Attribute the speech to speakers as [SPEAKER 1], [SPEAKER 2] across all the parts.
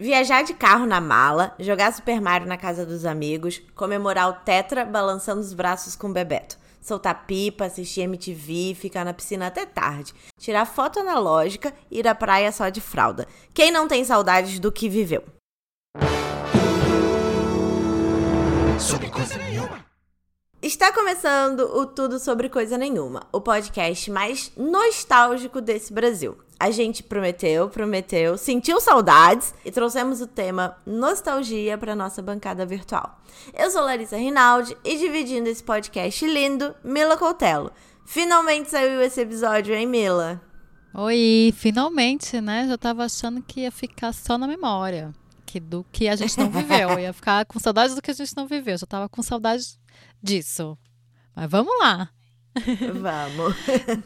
[SPEAKER 1] Viajar de carro na mala, jogar Super Mario na casa dos amigos, comemorar o Tetra balançando os braços com o Bebeto, soltar pipa, assistir MTV, ficar na piscina até tarde, tirar foto analógica ir à praia só de fralda. Quem não tem saudades do que viveu? Sobre coisa nenhuma. Está começando o Tudo Sobre Coisa Nenhuma, o podcast mais nostálgico desse Brasil. A gente prometeu, prometeu, sentiu saudades e trouxemos o tema nostalgia para nossa bancada virtual. Eu sou Larissa Rinaldi e dividindo esse podcast lindo, Mila Coutelo. Finalmente saiu esse episódio, hein, Mila?
[SPEAKER 2] Oi, finalmente, né? Já tava achando que ia ficar só na memória, que do que a gente não viveu. Eu ia ficar com saudades do que a gente não viveu. Já tava com saudades disso. Mas vamos lá.
[SPEAKER 1] Vamos.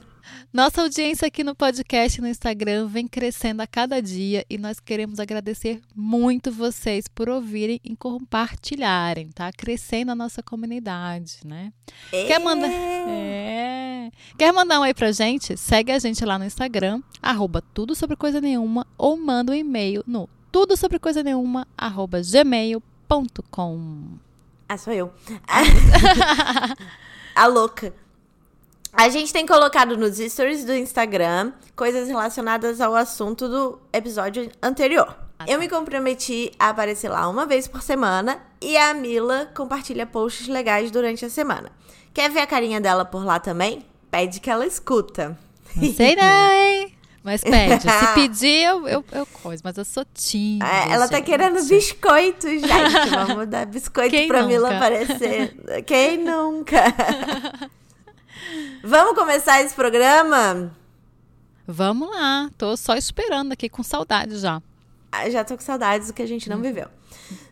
[SPEAKER 2] Nossa audiência aqui no podcast no Instagram vem crescendo a cada dia e nós queremos agradecer muito vocês por ouvirem e compartilharem, tá? Crescendo a nossa comunidade, né? É. Quer mandar é. Quer mandar um oi pra gente? Segue a gente lá no Instagram, arroba tudo sobre coisa nenhuma, ou manda um e-mail no tudo sobre coisa nenhuma, arroba gmail.com.
[SPEAKER 1] Ah, sou eu. a louca. A gente tem colocado nos stories do Instagram coisas relacionadas ao assunto do episódio anterior. Ah, Eu tá. me comprometi a aparecer lá uma vez por semana e a Mila compartilha posts legais durante a semana. Quer ver a carinha dela por lá também? Pede que ela escuta.
[SPEAKER 2] Não sei não, hein? Mas pede. Se pedir, eu, eu, eu coisa. Mas eu sou tímida.
[SPEAKER 1] É, ela tá gente. querendo biscoito, gente. Vamos dar biscoito Quem pra nunca? Mila aparecer. Quem nunca? Vamos começar esse programa?
[SPEAKER 2] Vamos lá. Tô só esperando aqui com saudade já.
[SPEAKER 1] Ah, já tô com saudades do que a gente não viveu.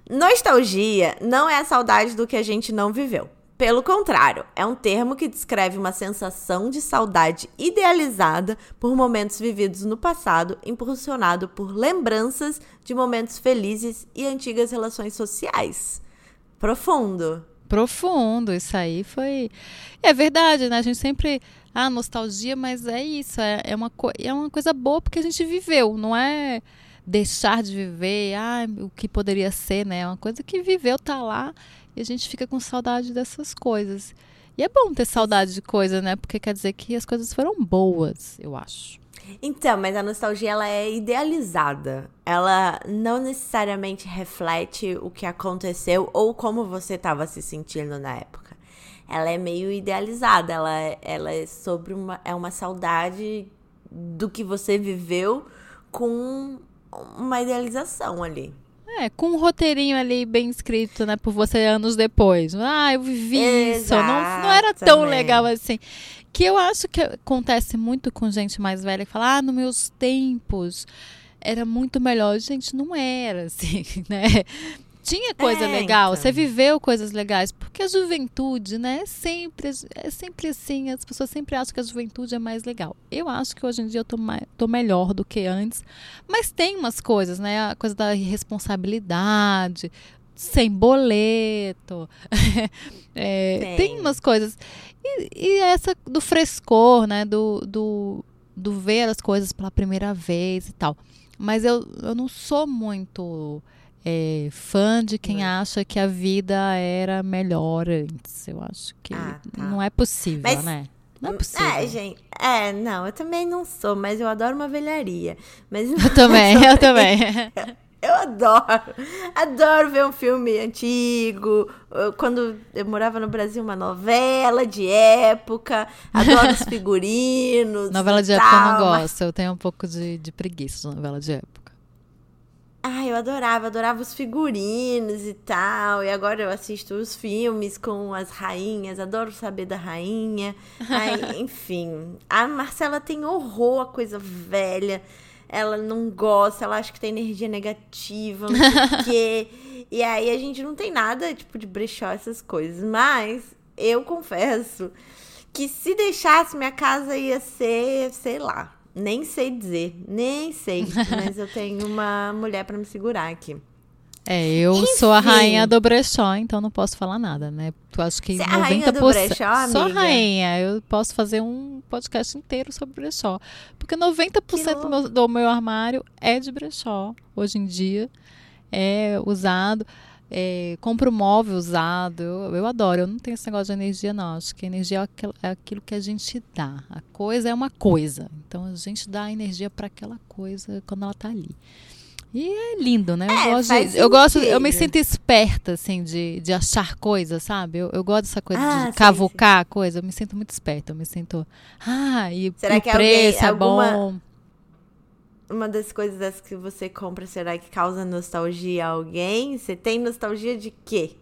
[SPEAKER 1] Nostalgia não é a saudade do que a gente não viveu. Pelo contrário, é um termo que descreve uma sensação de saudade idealizada por momentos vividos no passado, impulsionado por lembranças de momentos felizes e antigas relações sociais. Profundo
[SPEAKER 2] profundo. Isso aí foi. É verdade, né? A gente sempre. Ah, nostalgia, mas é isso. É, é, uma, é uma coisa boa porque a gente viveu, não é deixar de viver, ah, o que poderia ser, né? É uma coisa que viveu, tá lá, e a gente fica com saudade dessas coisas. E é bom ter saudade de coisa, né? Porque quer dizer que as coisas foram boas, eu acho.
[SPEAKER 1] Então, mas a nostalgia ela é idealizada. Ela não necessariamente reflete o que aconteceu ou como você estava se sentindo na época. Ela é meio idealizada, ela, ela é sobre uma é uma saudade do que você viveu com uma idealização ali.
[SPEAKER 2] É, com um roteirinho ali bem escrito, né, por você anos depois. Ah, eu vivi isso, não, não era tão legal assim. Que eu acho que acontece muito com gente mais velha que fala, ah, nos meus tempos era muito melhor. Gente, não era assim, né? Tinha coisa é, legal, então. você viveu coisas legais, porque a juventude, né, é sempre, é sempre assim, as pessoas sempre acham que a juventude é mais legal. Eu acho que hoje em dia eu tô, mais, tô melhor do que antes, mas tem umas coisas, né, a coisa da responsabilidade, sem boleto, é, tem. tem umas coisas. E, e, essa do frescor, né? Do, do, do ver as coisas pela primeira vez e tal. Mas eu, eu não sou muito é, fã de quem acha que a vida era melhor antes. Eu acho que ah, tá. não é possível, mas, né? Não é possível.
[SPEAKER 1] É, gente. É, não, eu também não sou, mas eu adoro uma velharia. Mas
[SPEAKER 2] eu também, eu também.
[SPEAKER 1] Eu adoro. Adoro ver um filme antigo. Quando eu morava no Brasil, uma novela de época. Adoro os figurinos.
[SPEAKER 2] novela de época eu não gosto. Eu tenho um pouco de, de preguiça de novela de época.
[SPEAKER 1] Ah, eu adorava, adorava os figurinos e tal. E agora eu assisto os filmes com as rainhas, adoro saber da rainha. Ai, enfim, a Marcela tem horror a coisa velha ela não gosta, ela acha que tem energia negativa, não sei o quê. E aí a gente não tem nada, tipo, de brechó essas coisas. Mas eu confesso que se deixasse, minha casa ia ser, sei lá, nem sei dizer, nem sei. mas eu tenho uma mulher para me segurar aqui.
[SPEAKER 2] É, eu Enfim. sou a rainha do brechó, então não posso falar nada, né? Tu acho que Você 90%. É a rainha do brechó, amiga? Sou a rainha. Eu posso fazer um podcast inteiro sobre brechó. Porque 90% do meu, do meu armário é de brechó hoje em dia. É usado. É, compro móvel usado, eu, eu adoro. Eu não tenho esse negócio de energia, não. Acho que energia é aquilo, é aquilo que a gente dá. A coisa é uma coisa. Então a gente dá energia para aquela coisa quando ela está ali. E é lindo, né? Eu, é, gosto, de, eu gosto, eu me sinto esperta, assim, de, de achar coisas, sabe? Eu, eu gosto dessa coisa ah, de sim, cavucar sim. coisa, eu me sinto muito esperta, eu me sinto. Ah, e, será e que o preço alguém, é alguma, bom.
[SPEAKER 1] Uma das coisas que você compra, será que causa nostalgia a alguém? Você tem nostalgia de quê?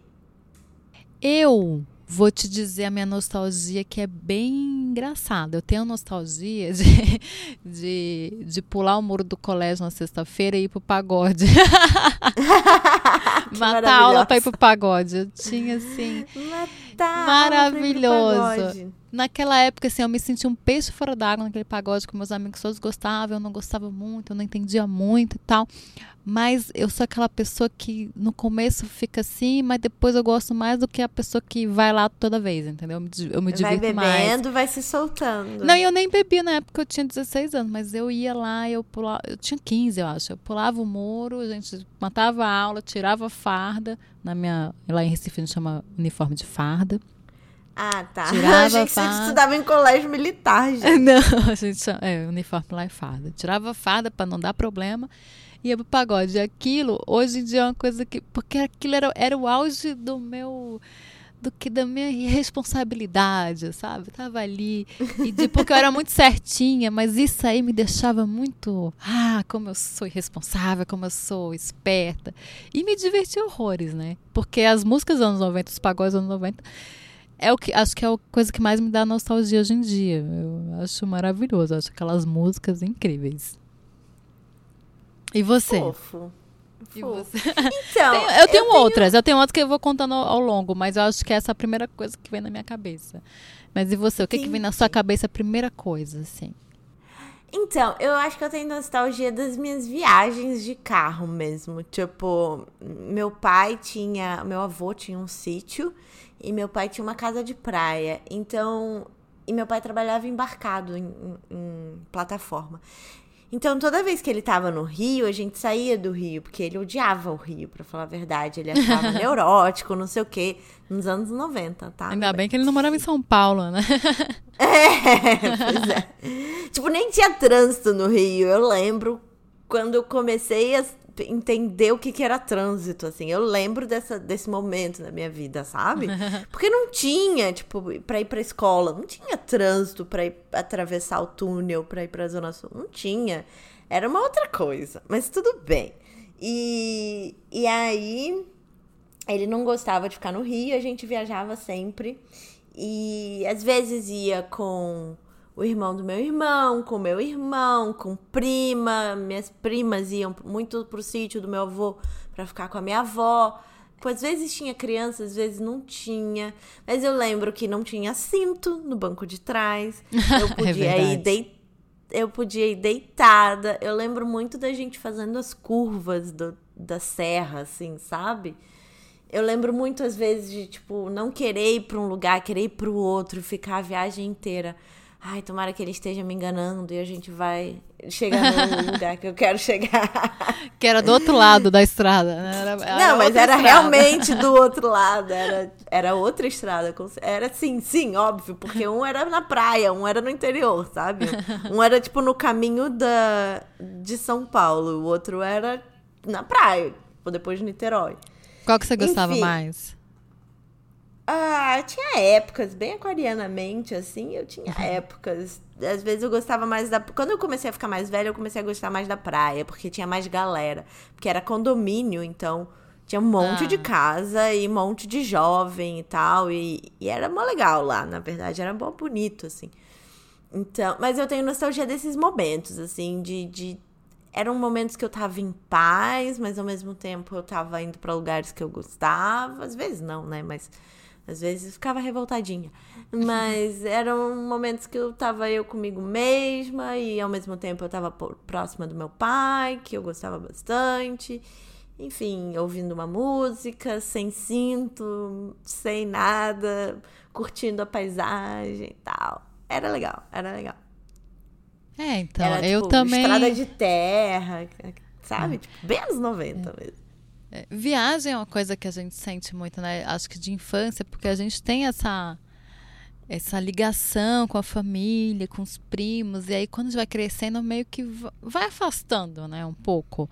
[SPEAKER 2] Eu vou te dizer a minha nostalgia que é bem engraçada. Eu tenho nostalgia de, de, de pular o muro do colégio na sexta-feira e ir pro pagode. Matar a aula pra ir pro pagode. Eu tinha assim. Matar maravilhoso. Naquela época, assim, eu me senti um peixe fora d'água naquele pagode que meus amigos todos gostavam, eu não gostava muito, eu não entendia muito e tal. Mas eu sou aquela pessoa que no começo fica assim, mas depois eu gosto mais do que a pessoa que vai lá toda vez, entendeu? Eu me, eu me
[SPEAKER 1] vai bebendo, mais. vai se soltando.
[SPEAKER 2] Não, eu nem bebi na época, eu tinha 16 anos, mas eu ia lá, eu pulava, eu tinha 15, eu acho. Eu pulava o muro, a gente matava a aula, tirava a farda, na minha, lá em Recife a gente chama uniforme de farda.
[SPEAKER 1] Ah, tá. Tirava a gente farda. estudava em colégio militar, gente.
[SPEAKER 2] Não, a gente chama, é, uniforme lá é farda. Tirava a farda para não dar problema ia pro pagode. E aquilo, hoje em dia, é uma coisa que. Porque aquilo era, era o auge do meu do que da minha responsabilidade, sabe? tava ali. E de, porque eu era muito certinha, mas isso aí me deixava muito. Ah, como eu sou irresponsável, como eu sou esperta. E me divertia horrores, né? Porque as músicas dos anos 90, os pagodes dos anos 90. É o que, acho que é a coisa que mais me dá nostalgia hoje em dia. Eu acho maravilhoso. acho aquelas músicas incríveis. E você?
[SPEAKER 1] Fofo.
[SPEAKER 2] E? Então, eu tenho, eu tenho outras, eu tenho outras que eu vou contando ao, ao, longo, mas eu acho que essa é a primeira coisa que vem na minha cabeça. Mas e você? O que, que vem na sua cabeça a primeira coisa, assim?
[SPEAKER 1] Então, eu acho que eu tenho nostalgia das minhas viagens de carro mesmo. Tipo, meu pai tinha. Meu avô tinha um sítio e meu pai tinha uma casa de praia. Então. E meu pai trabalhava embarcado em, em, em plataforma. Então, toda vez que ele tava no Rio, a gente saía do Rio, porque ele odiava o Rio, para falar a verdade. Ele achava neurótico, não sei o quê, nos anos 90, tá?
[SPEAKER 2] Ainda bem que ele não morava em São Paulo, né?
[SPEAKER 1] é, pois é. tipo, nem tinha trânsito no Rio. Eu lembro quando eu comecei a entender o que, que era trânsito, assim. Eu lembro dessa, desse momento na minha vida, sabe? Porque não tinha, tipo, pra ir pra escola, não tinha trânsito pra ir atravessar o túnel, pra ir pra Zona Sul. Não tinha. Era uma outra coisa, mas tudo bem. E, e aí, ele não gostava de ficar no Rio, a gente viajava sempre. E às vezes ia com o irmão do meu irmão, com meu irmão, com prima. Minhas primas iam muito pro sítio do meu avô para ficar com a minha avó. Pois às vezes tinha criança, às vezes não tinha. Mas eu lembro que não tinha cinto no banco de trás. Eu é podia é ir deitar eu podia ir deitada. Eu lembro muito da gente fazendo as curvas do, da serra, assim, sabe? Eu lembro muito, às vezes, de, tipo, não querer ir para um lugar, querer ir para o outro, ficar a viagem inteira ai, tomara que ele esteja me enganando e a gente vai chegar no lugar que eu quero chegar.
[SPEAKER 2] Que era do outro lado da estrada, né? Era,
[SPEAKER 1] era Não, mas era estrada. realmente do outro lado, era, era outra estrada. Era sim, sim, óbvio, porque um era na praia, um era no interior, sabe? Um era tipo no caminho da, de São Paulo, o outro era na praia, depois de Niterói.
[SPEAKER 2] Qual que você gostava Enfim, mais?
[SPEAKER 1] Ah, tinha épocas, bem aquarianamente, assim, eu tinha uhum. épocas. Às vezes eu gostava mais da. Quando eu comecei a ficar mais velha, eu comecei a gostar mais da praia, porque tinha mais galera. Porque era condomínio, então tinha um monte ah. de casa e um monte de jovem e tal. E, e era mó legal lá, na verdade, era mó bonito, assim. Então, mas eu tenho nostalgia desses momentos, assim, de, de eram momentos que eu tava em paz, mas ao mesmo tempo eu tava indo para lugares que eu gostava. Às vezes não, né? Mas às vezes ficava revoltadinha. Mas eram momentos que eu tava eu comigo mesma e ao mesmo tempo eu tava próxima do meu pai, que eu gostava bastante. enfim, ouvindo uma música, sem cinto, sem nada, curtindo a paisagem e tal. Era legal, era legal.
[SPEAKER 2] É, então,
[SPEAKER 1] era,
[SPEAKER 2] eu
[SPEAKER 1] tipo,
[SPEAKER 2] também.
[SPEAKER 1] Estrada de terra, sabe? Tipo, bem anos 90
[SPEAKER 2] É.
[SPEAKER 1] mesmo.
[SPEAKER 2] É, Viagem é uma coisa que a gente sente muito, né? Acho que de infância, porque a gente tem essa essa ligação com a família, com os primos, e aí quando a gente vai crescendo, meio que va- vai afastando, né, um pouco.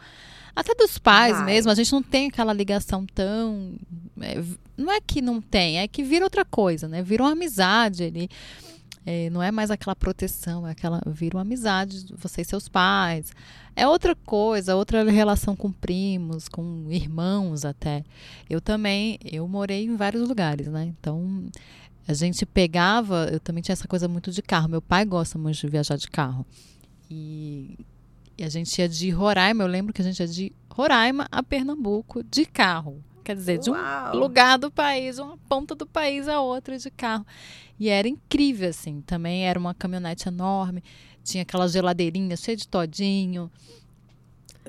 [SPEAKER 2] Até dos pais
[SPEAKER 1] Vai.
[SPEAKER 2] mesmo, a gente não tem aquela ligação tão. é, não é que não tem, é que vira outra coisa, né? Vira uma amizade ali. É, não é mais aquela proteção, é aquela. Vira uma amizade, de você e seus pais. É outra coisa, outra relação com primos, com irmãos até. Eu também, eu morei em vários lugares, né? Então, a gente pegava, eu também tinha essa coisa muito de carro. Meu pai gosta muito de viajar de carro. E, e a gente ia de Roraima, eu lembro que a gente ia de Roraima a Pernambuco de carro. Quer dizer, de um
[SPEAKER 1] Uau.
[SPEAKER 2] lugar do país, uma ponta do país a outra de carro. E era incrível, assim. Também era uma caminhonete enorme, tinha aquela geladeirinha cheia de todinho.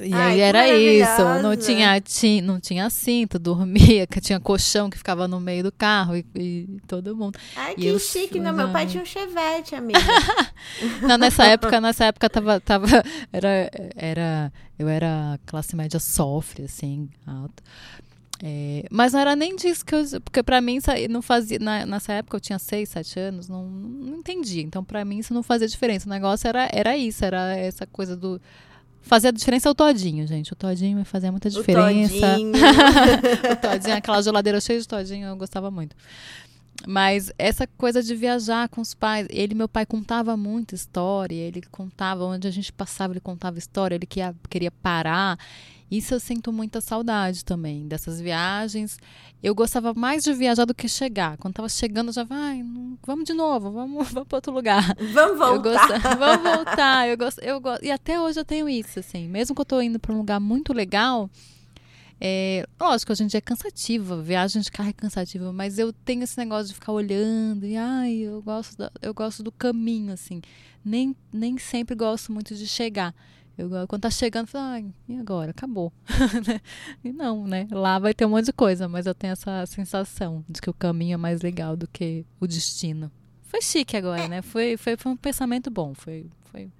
[SPEAKER 2] E
[SPEAKER 1] Ai,
[SPEAKER 2] aí era isso. Não tinha, ti- não tinha cinto, dormia, tinha colchão que ficava no meio do carro e, e todo mundo.
[SPEAKER 1] Ai, que
[SPEAKER 2] eu-
[SPEAKER 1] chique, né? Meu pai
[SPEAKER 2] Ai.
[SPEAKER 1] tinha um chevette, amiga.
[SPEAKER 2] Não, nessa época, nessa época tava, tava era, era, eu era classe média sofre, assim, alta. É, mas não era nem disso que eu, porque pra mim não fazia, na- nessa época eu tinha seis, sete anos, não, não entendi. Então pra mim isso não fazia diferença. O negócio era, era isso, era essa coisa do fazia diferença o todinho, gente. O todinho me fazia muita
[SPEAKER 1] O
[SPEAKER 2] diferença.
[SPEAKER 1] todinho.
[SPEAKER 2] o todinho, aquela geladeira cheia de todinho, eu gostava muito. Mas essa coisa de viajar com os pais, ele, meu pai, contava muita história, ele contava onde a gente passava, ele contava história, ele queria, queria parar. Isso eu sinto muita saudade também, dessas viagens. Eu gostava mais de viajar do que chegar. Quando tava chegando, eu já vai, vamos de novo, vamos, vamos para outro lugar.
[SPEAKER 1] Vamos
[SPEAKER 2] Eu
[SPEAKER 1] voltar.
[SPEAKER 2] gosto, vamos voltar. Eu gosto, eu gosto. E até hoje eu tenho isso, assim. Mesmo que eu tô indo para um lugar muito legal, é, lógico, hoje em dia é cansativo, viagem de carro é cansativa, mas eu tenho esse negócio de ficar olhando e ai, eu gosto, da- eu gosto do caminho, assim. Nem, nem sempre gosto muito de chegar. Eu, quando tá chegando, eu falo, ai, e agora? Acabou. e não, né? Lá vai ter um monte de coisa, mas eu tenho essa sensação de que o caminho é mais legal do que o destino. Foi chique agora, né? Foi, foi, foi um pensamento bom. Foi, foi,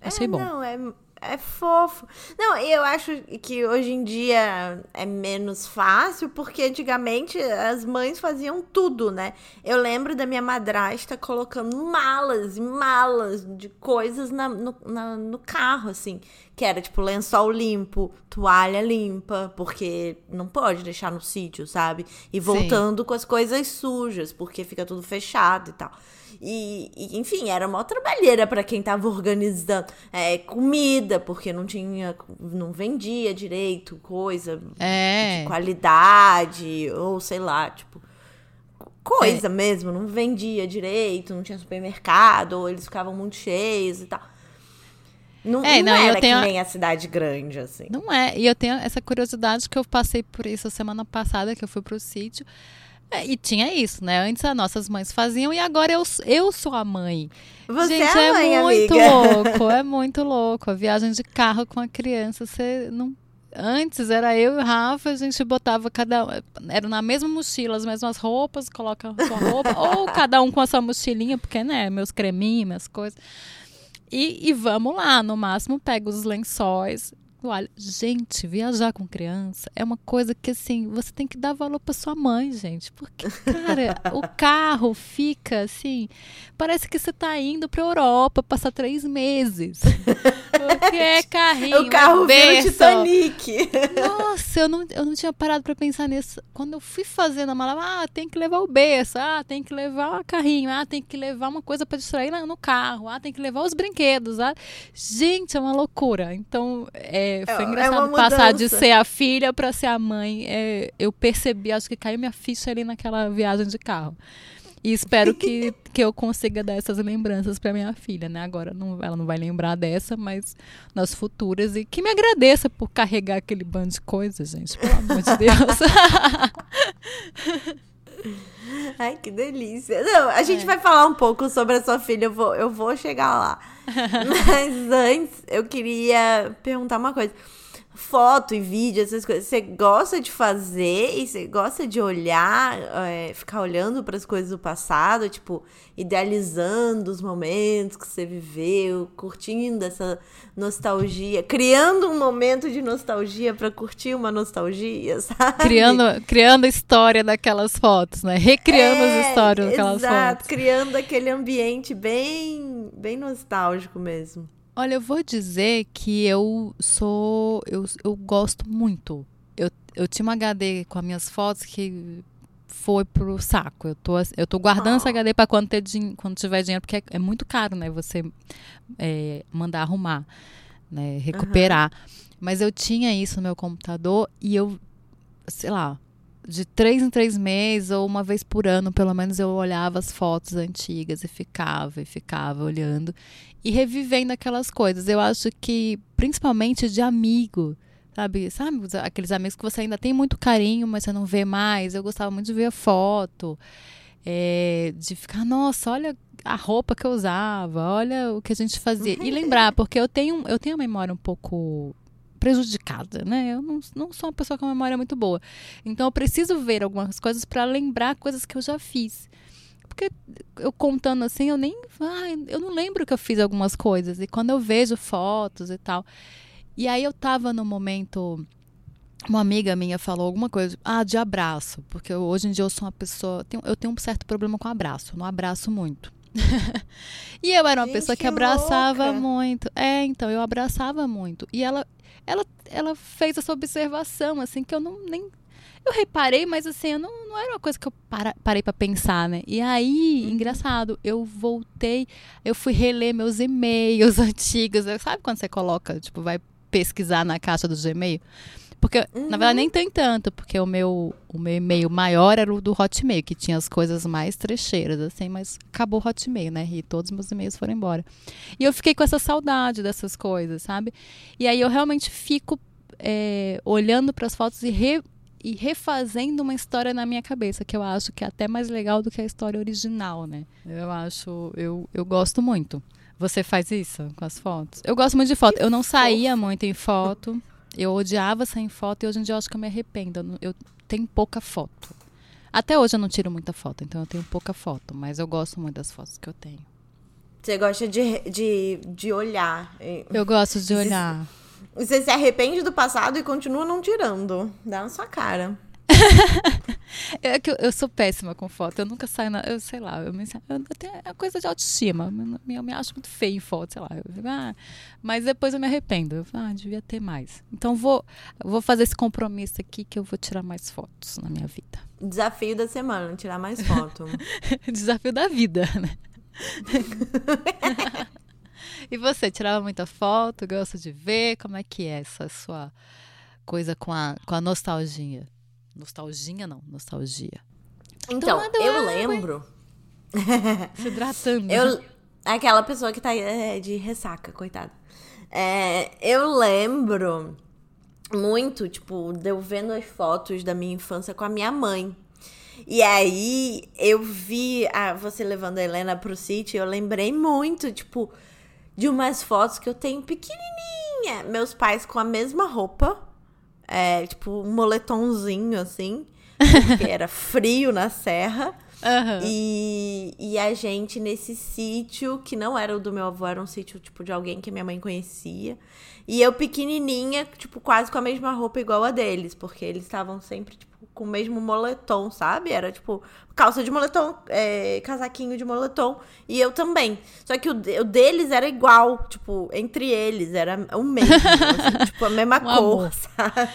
[SPEAKER 2] achei
[SPEAKER 1] é,
[SPEAKER 2] bom.
[SPEAKER 1] Não, é, é fofo. Não, eu acho que hoje em dia é menos fácil, porque antigamente as mães faziam tudo, né? Eu lembro da minha madrasta colocando malas e malas de coisas na- no, na- no carro, assim. Que era tipo lençol limpo, toalha limpa, porque não pode deixar no sítio, sabe? E voltando com as coisas sujas, porque fica tudo fechado e tal. E, e, enfim, era uma trabalheira pra quem tava organizando é, comida, porque não tinha, não vendia direito coisa
[SPEAKER 2] É.
[SPEAKER 1] de qualidade, ou sei lá, tipo, coisa mesmo, não vendia direito, não tinha supermercado, ou eles ficavam muito cheios e tal. Não,
[SPEAKER 2] É,
[SPEAKER 1] não
[SPEAKER 2] não,
[SPEAKER 1] era
[SPEAKER 2] tenho-
[SPEAKER 1] que nem a cidade grande, assim.
[SPEAKER 2] Não é. E eu tenho essa curiosidade que eu passei por isso semana passada, que eu fui pro sítio. É, e tinha isso, né? Antes as nossas mães faziam e agora eu, eu sou a mãe.
[SPEAKER 1] Você
[SPEAKER 2] Gente,
[SPEAKER 1] é a mãe,
[SPEAKER 2] muito
[SPEAKER 1] amiga.
[SPEAKER 2] louco, é muito louco. A viagem de carro com a criança, você não. Antes era eu e o Rafa, a gente botava cada. Era na mesma mochila, as mesmas roupas, coloca a sua roupa, ou cada um com a sua mochilinha, porque, né, meus creminhos, minhas coisas. E, e vamos lá, no máximo pega os lençóis. Olha, gente, viajar com criança é uma coisa que assim, você tem que dar valor para sua mãe, gente. Porque, cara, o carro fica assim, parece que você tá indo pra Europa passar três meses. Porque é carrinho,
[SPEAKER 1] o carro
[SPEAKER 2] é
[SPEAKER 1] vira o
[SPEAKER 2] berço.
[SPEAKER 1] Titanic.
[SPEAKER 2] Nossa, eu não, eu não tinha parado pra pensar nisso. Quando eu fui fazendo a mala, ah, tem que levar o berço, ah, tem que levar o carrinho, ah, tem que levar uma coisa pra distrair no carro, ah, tem que levar os brinquedos. Ah. Gente, é uma loucura. Então, é,
[SPEAKER 1] É-
[SPEAKER 2] foi
[SPEAKER 1] é
[SPEAKER 2] engraçado
[SPEAKER 1] uma
[SPEAKER 2] passar de ser a filha pra ser a mãe. É, eu percebi, acho que caiu minha ficha ali naquela viagem de carro. E espero que, que eu consiga dar essas lembranças pra minha filha, né? Agora não, ela não vai lembrar dessa, mas nas futuras. E que me agradeça por carregar aquele bando de coisas, gente. Pelo amor de Deus.
[SPEAKER 1] Ai, que delícia. Não, a
[SPEAKER 2] É.
[SPEAKER 1] gente vai falar um pouco sobre a sua filha, eu vou, eu vou chegar lá. Mas antes, eu queria perguntar uma coisa. Foto e vídeo, essas coisas, você gosta de fazer e você gosta de olhar, é, ficar olhando para as coisas do passado, tipo, idealizando os momentos que você viveu, curtindo essa nostalgia, criando um momento de nostalgia para curtir uma nostalgia, sabe?
[SPEAKER 2] Criando, criando a história daquelas fotos, né? Recriando é, as histórias daquelas exato, fotos.
[SPEAKER 1] criando aquele ambiente bem, bem nostálgico mesmo.
[SPEAKER 2] Olha, eu vou dizer que eu sou. Eu, eu gosto muito. Eu, eu tinha uma HD com as minhas fotos que foi pro saco. Eu tô, eu tô guardando oh. essa HD para quando, ter, quando tiver dinheiro, porque é, é muito caro, né? Você é, mandar arrumar, né? Recuperar. Uhum. Mas eu tinha isso no meu computador e eu, sei lá, de três em três meses ou uma vez por ano, pelo menos, eu olhava as fotos antigas e ficava e ficava olhando e revivendo aquelas coisas. Eu acho que, principalmente de amigo, sabe? Sabe aqueles amigos que você ainda tem muito carinho, mas você não vê mais. Eu gostava muito de ver a foto, é, de ficar, nossa, olha a roupa que eu usava, olha o que a gente fazia. E lembrar, porque eu tenho, eu tenho a memória um pouco prejudicada, né? Eu não, não sou uma pessoa com uma memória muito boa. Então eu preciso ver algumas coisas para lembrar coisas que eu já fiz. Porque eu contando assim, eu nem. Ai, eu não lembro que eu fiz algumas coisas. E quando eu vejo fotos e tal. E aí eu tava no momento. Uma amiga minha falou alguma coisa, ah, de abraço, porque eu, hoje em dia eu sou uma pessoa, eu tenho um certo problema com abraço, eu não abraço muito. e eu era uma Gente, pessoa que, que abraçava louca. muito. É, então, eu abraçava muito. E ela, ela, ela fez essa observação, assim, que eu não nem. Eu reparei, mas assim, eu não, não era uma coisa que eu para, parei para pensar, né? E aí, uhum. engraçado, eu voltei, eu fui reler meus e-mails antigos. Sabe quando você coloca, tipo, vai pesquisar na caixa do Gmail? Porque, uhum. na verdade, nem uhum. tem tanto, porque o meu, o meu e-mail maior era o do Hotmail, que tinha as coisas mais trecheiras, assim, mas acabou o Hotmail, né? E todos os meus e-mails foram embora. E eu fiquei com essa saudade dessas coisas, sabe? E aí eu realmente fico é, olhando para as fotos e, re, e refazendo uma história na minha cabeça, que eu acho que é até mais legal do que a história original, né? Eu acho, eu, eu gosto muito. Você faz isso com as fotos? Eu gosto muito de foto. Eu não saía muito em foto. Eu odiava sair foto e hoje em dia eu acho que eu me arrependo. Eu tenho pouca foto. Até hoje eu não tiro muita foto, então eu tenho pouca foto, mas eu gosto muito das fotos que eu tenho.
[SPEAKER 1] Você gosta de, de, de olhar.
[SPEAKER 2] Eu gosto de olhar.
[SPEAKER 1] Você se arrepende do passado e continua não tirando. Dá na sua cara.
[SPEAKER 2] é que eu, eu, sou péssima com foto. Eu nunca saio na. Eu sei lá, eu, me, eu tenho é coisa de autoestima. Eu, eu, me acho muito feio em foto, sei lá. Ah, mas depois eu me arrependo. Eu, ah, devia ter mais. Então vou, vou fazer esse compromisso aqui que eu vou tirar mais fotos na minha vida.
[SPEAKER 1] Desafio da semana, tirar mais foto.
[SPEAKER 2] Desafio da vida, né? e você, tirava muita foto, gosta de ver? Como é que é essa sua coisa com a, com a nostalgia? Nostalgia não, nostalgia.
[SPEAKER 1] Então, eu lembro.
[SPEAKER 2] Se hidratando.
[SPEAKER 1] eu, aquela pessoa que tá é, de ressaca, coitada. É, eu lembro muito, tipo, de eu vendo as fotos da minha infância com a minha mãe. E aí eu vi a, você levando a Helena pro sítio, eu lembrei muito, tipo, de umas fotos que eu tenho pequenininha. Meus pais com a mesma roupa é, tipo, um moletomzinho, assim, porque era frio na serra. Uhum. E, e a gente nesse sítio, que não era o do meu avô, era um sítio, tipo, de alguém que minha mãe conhecia. E eu pequenininha, tipo, quase com a mesma roupa igual a deles, porque eles estavam sempre, tipo, com o mesmo moletom, sabe? Era tipo calça de moletom, é, casaquinho de moletom. E eu também. Só que o, o deles era igual, tipo, entre eles, era o mesmo. assim, tipo, a mesma um cor, sabe?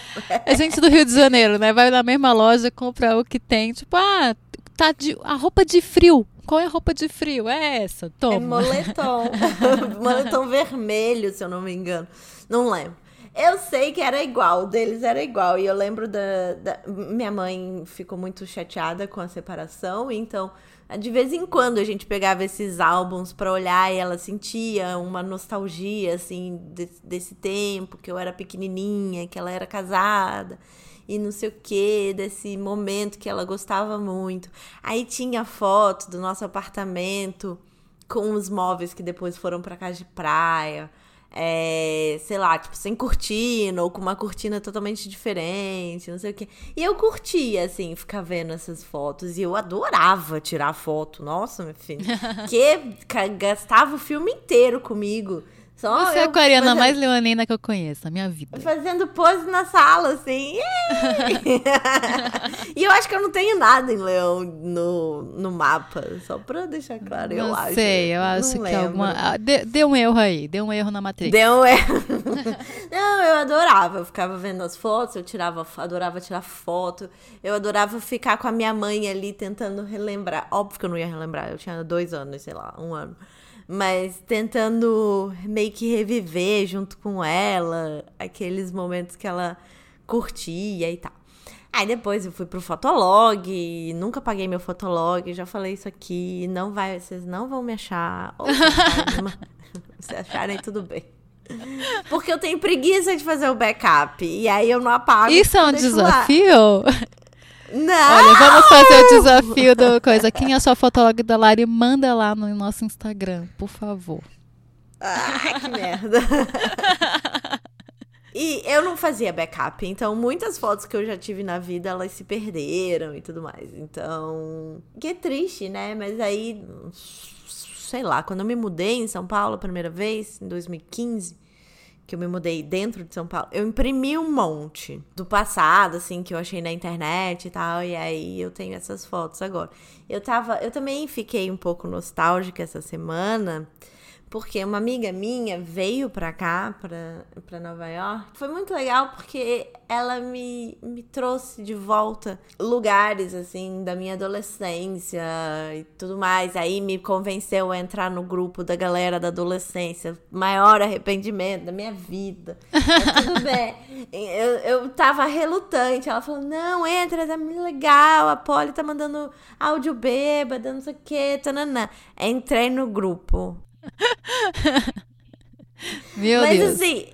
[SPEAKER 2] É gente do Rio de Janeiro, né? Vai na mesma loja, compra o que tem. Tipo, ah, tá de, a roupa de frio. Qual é a roupa de frio? É essa, toma. É
[SPEAKER 1] moletom. moletom vermelho, se eu não me engano. Não lembro. Eu sei que era igual, deles era igual. E eu lembro da, da, Minha mãe ficou muito chateada com a separação, então. De vez em quando a gente pegava esses álbuns para olhar e ela sentia uma nostalgia, assim, desse, desse tempo, que eu era pequenininha, que ela era casada e não sei o que, desse momento que ela gostava muito. Aí tinha foto do nosso apartamento com os móveis que depois foram para casa de praia. É, sei lá, tipo, sem cortina, ou com uma cortina totalmente diferente, não sei o quê. E eu curtia, assim, ficar vendo essas fotos. E eu adorava tirar foto. Nossa, meu filho. que gastava o filme inteiro comigo.
[SPEAKER 2] Só Você é a aquariana fazendo... mais leonina que eu conheço na minha vida.
[SPEAKER 1] Fazendo pose na sala, assim. e eu acho que eu não tenho nada em leão no, no mapa. Só pra deixar claro, eu não acho.
[SPEAKER 2] sei, eu acho não que lembro. alguma... Ah, deu um erro aí, deu um erro na matriz.
[SPEAKER 1] Deu um erro. não, eu adorava. Eu ficava vendo as fotos, eu tirava, adorava tirar foto. Eu adorava ficar com a minha mãe ali tentando relembrar. Óbvio que eu não ia relembrar, eu tinha dois anos, sei lá, um ano mas tentando meio que reviver junto com ela aqueles momentos que ela curtia e tal. Aí depois eu fui pro Fotolog, nunca paguei meu Fotolog, já falei isso aqui, não vai, vocês não vão me achar. Ou se acharem, tudo bem. Porque eu tenho preguiça de fazer o backup. E aí eu não apago.
[SPEAKER 2] Isso é um desafio? Lá. Não! Olha, vamos fazer o desafio do coisa. Quem é sua fotóloga da Lari, manda lá no nosso Instagram, por favor.
[SPEAKER 1] Ah, que merda. e eu não fazia backup, então muitas fotos que eu já tive na vida, elas se perderam e tudo mais. Então, que é triste, né? Mas aí, sei lá, quando eu me mudei em São Paulo a primeira vez, em 2015, que eu me mudei dentro de São Paulo, eu imprimi um monte do passado, assim, que eu achei na internet e tal, e aí eu tenho essas fotos agora. Eu tava, eu também fiquei um pouco nostálgica essa semana, porque uma amiga minha veio pra cá, pra, pra Nova York. Foi muito legal porque ela me, me trouxe de volta lugares, assim, da minha adolescência e tudo mais. Aí me convenceu a entrar no grupo da galera da adolescência. Maior arrependimento da minha vida. Mas tudo bem. Eu, eu tava relutante. Ela falou: não, entra, tá muito legal. A Polly tá mandando áudio bêbada, não sei o que, tananã. Entrei no grupo.
[SPEAKER 2] Meu
[SPEAKER 1] Mas,
[SPEAKER 2] Deus.
[SPEAKER 1] assim,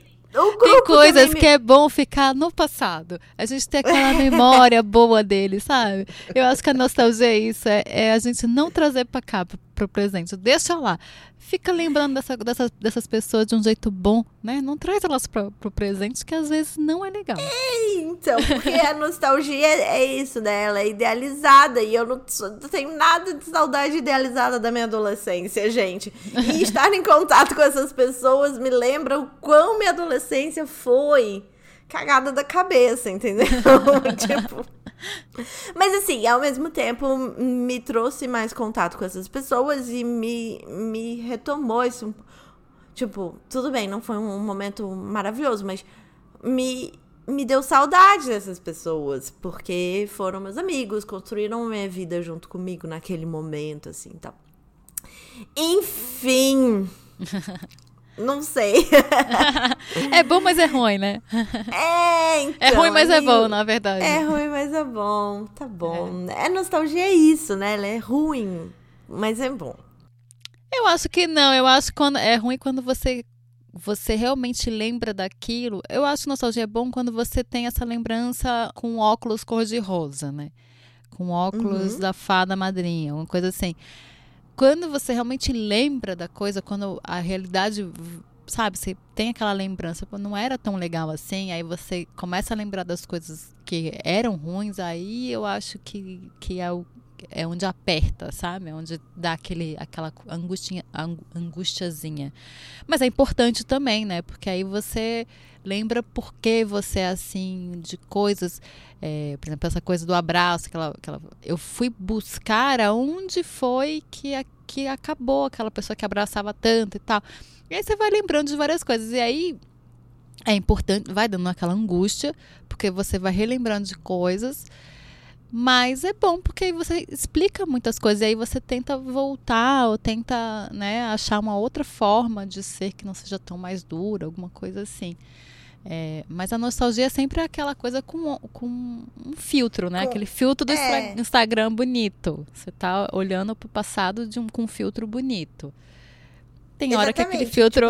[SPEAKER 2] tem coisas me... que é bom ficar no passado. A gente tem aquela memória boa dele, sabe? Eu acho que a nostalgia é isso, é, é a gente não trazer para cá, pro presente. Deixa lá. Fica lembrando dessa, dessas, dessas pessoas de um jeito bom, né? Não traz elas pra, pro presente, que às vezes não é legal.
[SPEAKER 1] É, então, porque a nostalgia é isso, né? Ela é idealizada e eu não, não tenho nada de saudade idealizada da minha adolescência, gente. E estar em contato com essas pessoas me lembra o quão minha adolescência foi cagada da cabeça, entendeu? tipo. Mas assim, ao mesmo tempo, me trouxe mais contato com essas pessoas e me, me retomou isso. Tipo, tudo bem, não foi um momento maravilhoso, mas me, me deu saudade dessas pessoas, porque foram meus amigos, construíram minha vida junto comigo naquele momento, assim, tal. Enfim. Não sei.
[SPEAKER 2] é bom, mas é ruim, né?
[SPEAKER 1] É, então.
[SPEAKER 2] É ruim, mas é bom, na verdade.
[SPEAKER 1] É ruim, mas é bom. Tá bom. É, é nostalgia é isso, né? Ela é ruim, mas é bom.
[SPEAKER 2] Eu acho que não. Eu acho que quando é ruim quando você você realmente lembra daquilo. Eu acho que nostalgia é bom quando você tem essa lembrança com óculos cor-de-rosa, né? Com óculos uhum. da fada madrinha, uma coisa assim quando você realmente lembra da coisa, quando a realidade, sabe, você tem aquela lembrança, não era tão legal assim, aí você começa a lembrar das coisas que eram ruins, aí eu acho que, que é, o, é onde aperta, sabe? É onde dá aquele, aquela angustia, angustiazinha. Mas é importante também, né? Porque aí você lembra por que você é assim, de coisas. É, por exemplo, essa coisa do abraço, aquela, aquela, eu fui buscar aonde foi que, a, que acabou aquela pessoa que abraçava tanto e tal. E aí você vai lembrando de várias coisas. E aí é importante, vai dando aquela angústia, porque você vai relembrando de coisas. Mas é bom porque aí você explica muitas coisas e aí você tenta voltar ou tenta né, achar uma outra forma de ser que não seja tão mais dura, alguma coisa assim. É, mas a nostalgia é sempre aquela coisa com, com um filtro, né? Com, Aquele filtro do é. Instagram bonito. Você tá olhando pro passado de um, com um filtro bonito. Tem hora que aquele filtro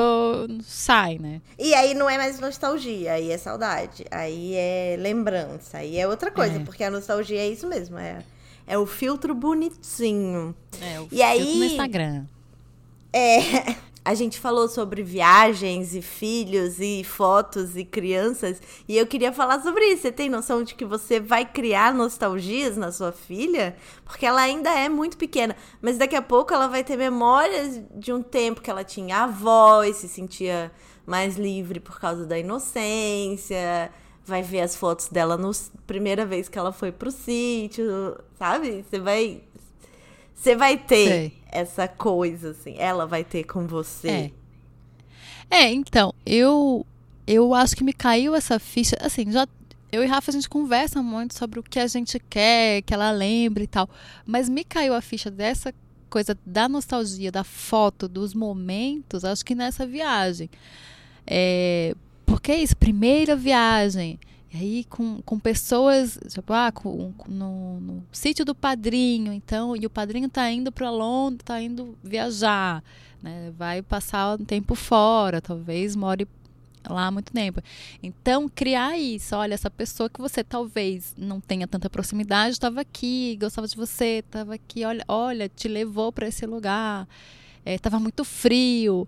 [SPEAKER 2] tipo, sai, né?
[SPEAKER 1] E aí não é mais nostalgia, aí é saudade. Aí é lembrança. Aí é outra coisa, é. porque a nostalgia é isso mesmo. É, é o filtro bonitinho.
[SPEAKER 2] É, o e filtro aí, no Instagram.
[SPEAKER 1] É. a gente falou sobre viagens e filhos e fotos e crianças, e eu queria falar sobre isso. Você tem noção de que você vai criar nostalgias na sua filha? Porque ela ainda é muito pequena, mas daqui a pouco ela vai ter memórias de um tempo que ela tinha avó e se sentia mais livre por causa da inocência. Vai ver as fotos dela na primeira vez que ela foi pro sítio, sabe? Você vai você vai ter Sei. Essa coisa, assim. Ela vai ter com você.
[SPEAKER 2] É. é, então, eu eu acho que me caiu essa ficha. Assim, já. Eu e Rafa, a gente conversa muito sobre o que a gente quer, que ela lembre e tal. Mas me caiu a ficha dessa coisa da nostalgia, da foto, dos momentos, acho que nessa viagem. É, porque é isso, primeira viagem. E aí com, com pessoas, tipo, ah, com, no, no sítio do padrinho, então, e o padrinho está indo para Londres, está indo viajar, né? Vai passar um tempo fora, talvez more lá há muito tempo. Então, criar isso, olha, essa pessoa que você talvez não tenha tanta proximidade, estava aqui, gostava de você, estava aqui, olha, olha, te levou para esse lugar, estava é, muito frio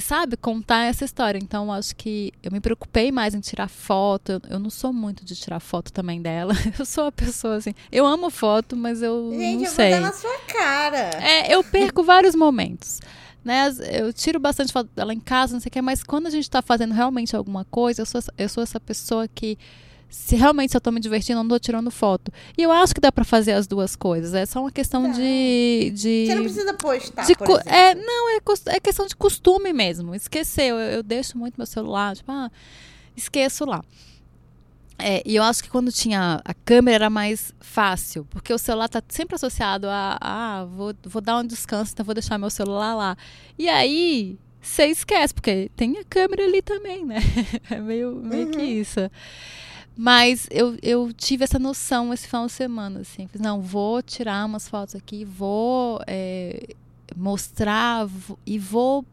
[SPEAKER 2] sabe, contar essa história. Então, acho que eu me preocupei mais em tirar foto. Eu, eu, não sou muito de tirar foto também dela. Eu sou uma pessoa assim. Eu amo foto, mas eu
[SPEAKER 1] Gente,
[SPEAKER 2] não
[SPEAKER 1] eu
[SPEAKER 2] sei.
[SPEAKER 1] Gente, eu vou dar na sua cara.
[SPEAKER 2] É, eu perco vários momentos. Né, eu tiro bastante foto dela em casa, não sei o que, mas quando a gente está fazendo realmente alguma coisa, eu sou, eu sou essa pessoa que se realmente eu tô me divertindo, eu não tô tirando foto. E eu acho que dá para fazer as duas coisas. É só uma questão de, de.
[SPEAKER 1] Você não precisa postar. De,
[SPEAKER 2] é, não, é, é questão de costume mesmo. Esquecer. Eu, eu deixo muito meu celular, tipo, ah, esqueço lá. É, e eu acho que quando tinha a câmera era mais fácil, porque o celular tá sempre associado a, ah, vou, vou dar um descanso, então vou deixar meu celular lá. E aí, você esquece, porque tem a câmera ali também, né? É meio, meio uhum. que isso. Mas eu, eu tive essa noção esse final de semana, assim. Não, vou tirar umas fotos aqui, vou é, mostrar e vou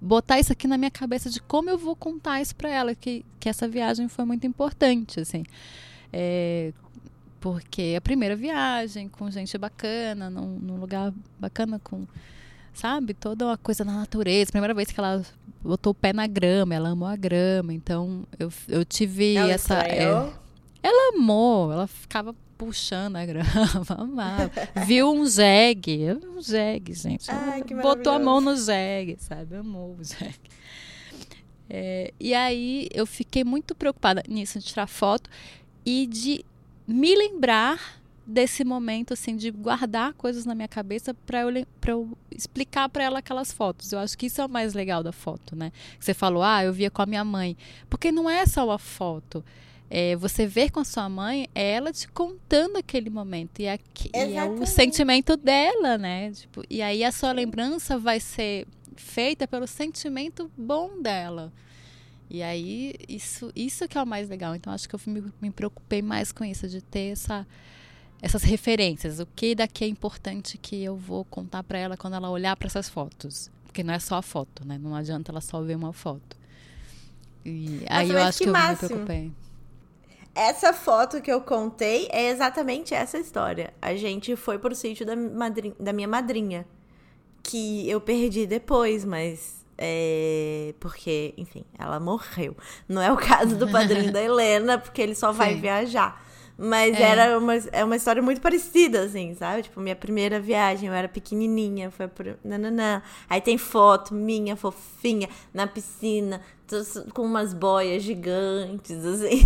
[SPEAKER 2] botar isso aqui na minha cabeça de como eu vou contar isso para ela, que, que essa viagem foi muito importante, assim. É, porque é a primeira viagem com gente bacana, num, num lugar bacana com sabe? Toda uma coisa na natureza. Primeira vez que ela botou o pé na grama, ela amou a grama. Então eu, eu tive
[SPEAKER 1] ela
[SPEAKER 2] essa. É, ela amou, ela ficava puxando a grama, amava. Viu um jegue, um jegue, gente.
[SPEAKER 1] Ai,
[SPEAKER 2] botou a mão no jegue, sabe? Amou o jegue. É, e aí eu fiquei muito preocupada nisso, de tirar foto e de me lembrar desse momento assim de guardar coisas na minha cabeça para eu, eu explicar para ela aquelas fotos. Eu acho que isso é o mais legal da foto, né? Você falou, ah, eu via com a minha mãe. Porque não é só a foto. É, você ver com a sua mãe é ela te contando aquele momento. E, é, e é o sentimento dela, né? Tipo, e aí a sua lembrança vai ser feita pelo sentimento bom dela. E aí, isso, isso que é o mais legal. Então, acho que eu me, me preocupei mais com isso, de ter essa essas referências. O que daqui é importante que eu vou contar para ela quando ela olhar para essas fotos? Porque não é só a foto, né? Não adianta ela só ver uma foto. E aí eu acho que, que eu me preocupei.
[SPEAKER 1] Essa foto que eu contei é exatamente essa história. A gente foi pro sítio da, madrinha, da minha madrinha. Que eu perdi depois, mas é, porque, enfim, ela morreu. Não é o caso do padrinho da Helena, porque ele só vai Sim. viajar. Mas é. era uma, é uma história muito parecida, assim, sabe? Tipo, minha primeira viagem, eu era pequenininha, foi por... Nananã. Aí tem foto minha, fofinha, na piscina, com umas boias gigantes, assim.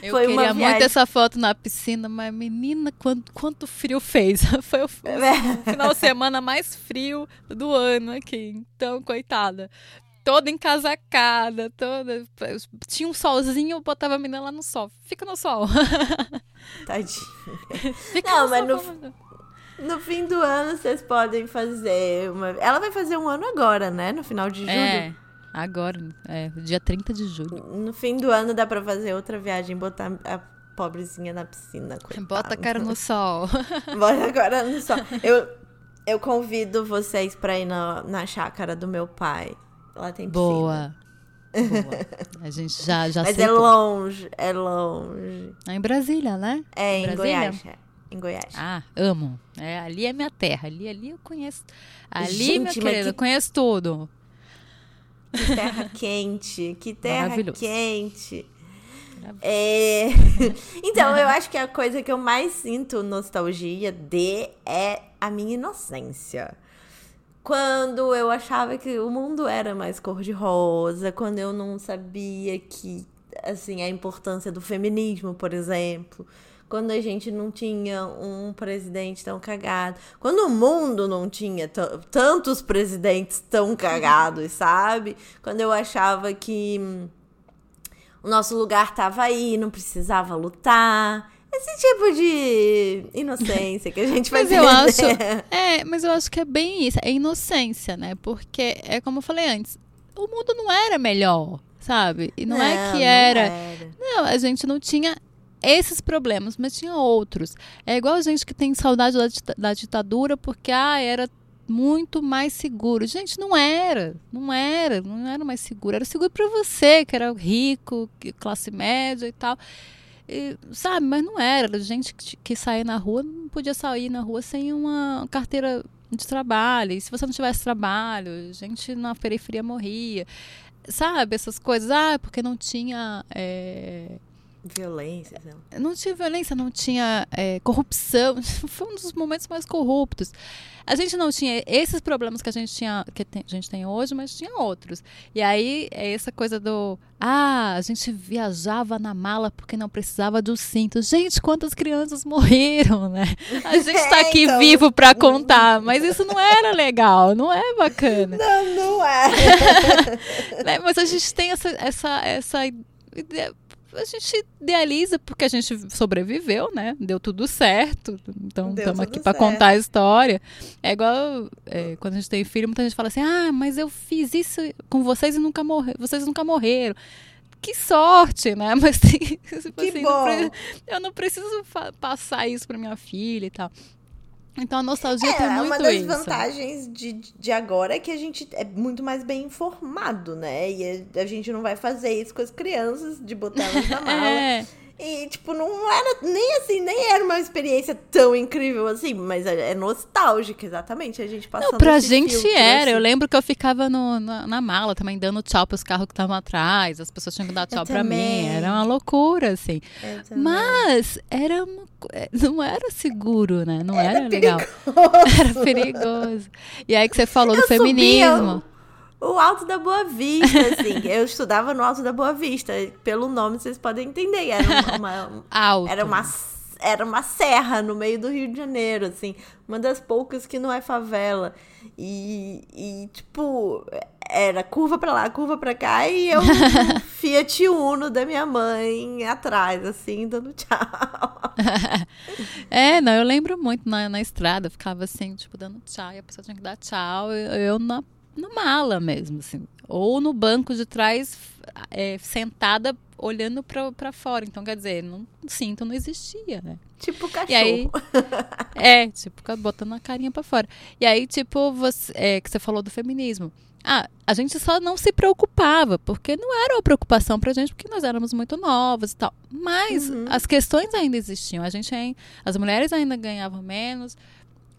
[SPEAKER 2] Eu foi queria uma muito essa foto na piscina, mas menina, quanto, quanto frio fez. Foi o, o é. final de semana mais frio do ano aqui. Então, coitada toda encasacada, toda. Tinha um solzinho, eu botava a menina lá no sol. Fica no sol.
[SPEAKER 1] Tadinha. Fica Não, no mas sol, no, no fim do ano vocês podem fazer uma. Ela vai fazer um ano agora, né? No final de julho.
[SPEAKER 2] É. Agora, é, dia 30 de julho.
[SPEAKER 1] No fim do ano dá pra fazer outra viagem, botar a pobrezinha na piscina. Coitada.
[SPEAKER 2] Bota a cara no sol.
[SPEAKER 1] Bota a cara no sol. Eu, eu convido vocês pra ir na, na chácara do meu pai. Lá tem piscina.
[SPEAKER 2] Boa. Boa. A gente já, já
[SPEAKER 1] Mas é longe, é longe.
[SPEAKER 2] É em Brasília, né?
[SPEAKER 1] É, em,
[SPEAKER 2] em
[SPEAKER 1] Goiás. É. em Goiás.
[SPEAKER 2] Ah, amo. É, ali é minha terra. Ali, ali eu conheço. Ali, Gente, minha querida, que... eu conheço tudo.
[SPEAKER 1] Que terra quente, que terra quente. É... então, eu acho que a coisa que eu mais sinto nostalgia de é a minha inocência. Quando eu achava que o mundo era mais cor-de-rosa, quando eu não sabia que, assim, a importância do feminismo, por exemplo. Quando a gente não tinha um presidente tão cagado. Quando o mundo não tinha tantos presidentes tão cagados, sabe? Quando eu achava que o nosso lugar tava aí, não precisava lutar. Esse tipo de inocência que a gente vai
[SPEAKER 2] mas eu acho É, mas eu acho que é bem isso, é inocência, né? Porque é como eu falei antes, o mundo não era melhor, sabe? E não, não é que era. Não, era. não, a gente não tinha esses problemas, mas tinha outros. É igual a gente que tem saudade da, da ditadura porque ah, era muito mais seguro. Gente, não era, não era, não era mais seguro. Era seguro para você, que era rico, classe média e tal. E, sabe, mas não era. Gente que, que saía na rua não podia sair na rua sem uma carteira de trabalho. E se você não tivesse trabalho, gente na periferia morria. Sabe, essas coisas. Ah, porque não tinha. É
[SPEAKER 1] Violência, não.
[SPEAKER 2] Não tinha violência, não tinha é, corrupção. Foi um dos momentos mais corruptos. A gente não tinha esses problemas que a gente tinha, que a gente tem hoje, mas tinha outros. E aí é essa coisa do ah, a gente viajava na mala porque não precisava do cinto. Gente, quantas crianças morreram, né? A gente está aqui é, então... vivo para contar, mas isso não era legal, não é bacana.
[SPEAKER 1] Não, não é.
[SPEAKER 2] né? Mas a gente tem essa essa essa a gente idealiza porque a gente sobreviveu, né? Deu tudo certo. Então estamos aqui para contar a história. É igual é, quando a gente tem filho, muita gente fala assim: "Ah, mas eu fiz isso com vocês e nunca morreram. Vocês nunca morreram." Que sorte, né? Mas tem, tipo
[SPEAKER 1] que assim, bom.
[SPEAKER 2] Não eu não preciso passar isso para minha filha e tal. Então a nostalgia é, tem muito
[SPEAKER 1] uma das
[SPEAKER 2] isso.
[SPEAKER 1] vantagens de, de agora é que a gente é muito mais bem informado, né? E a, a gente não vai fazer isso com as crianças, de botar elas na mala. é. E, tipo, não era nem assim, nem era uma experiência tão incrível assim, mas é, é nostálgica, exatamente. A gente passando
[SPEAKER 2] Não, pra gente filtro, era. Assim. Eu lembro que eu ficava no, na, na, mala também dando tchau pros carros que estavam atrás, as pessoas tinham que dar tchau eu pra também. mim. Era uma loucura, assim. Mas era uma, é, não era seguro, né? Não era, era legal. Era perigoso. E aí que você falou eu do feminismo.
[SPEAKER 1] Subia o Alto da Boa Vista, assim. eu estudava no Alto da Boa Vista. Pelo nome vocês podem entender. Era uma,
[SPEAKER 2] Alto.
[SPEAKER 1] era uma era uma serra no meio do Rio de Janeiro, assim, uma das poucas que não é favela. E, e tipo, era curva pra lá, curva pra cá, e eu Fiat Uno da minha mãe atrás, assim, dando tchau.
[SPEAKER 2] é, não, eu lembro muito na, na estrada, ficava assim, tipo, dando tchau, e a pessoa tinha que dar tchau, eu, eu na na mala mesmo, assim. Ou no banco de trás, é, sentada, olhando para fora. Então, quer dizer, não, cinto não existia, né?
[SPEAKER 1] Tipo cachorro.
[SPEAKER 2] E aí, é, tipo, botando a carinha para fora. E aí, tipo, você, é, que você falou do feminismo. Ah, a gente só não se preocupava, porque não era uma preocupação pra gente, porque nós éramos muito novas e tal. Mas uhum. as questões ainda existiam. A gente, as mulheres ainda ganhavam menos,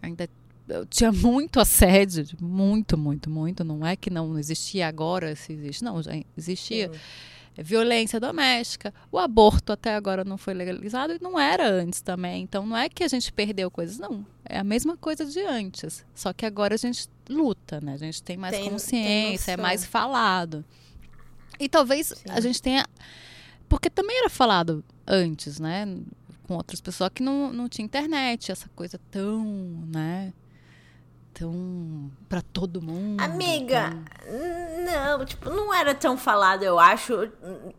[SPEAKER 2] ainda eu tinha muito assédio, muito, muito, muito. Não é que não existia agora, se existe, não, já existia. Sim. Violência doméstica, o aborto até agora não foi legalizado e não era antes também. Então não é que a gente perdeu coisas, não. É a mesma coisa de antes. Só que agora a gente luta, né? A gente tem mais tem, consciência, tem é mais falado. E talvez Sim. a gente tenha. Porque também era falado antes, né? Com outras pessoas que não, não tinha internet, essa coisa tão, né? Tão para todo mundo.
[SPEAKER 1] Amiga, tão... não, tipo, não era tão falado, eu acho.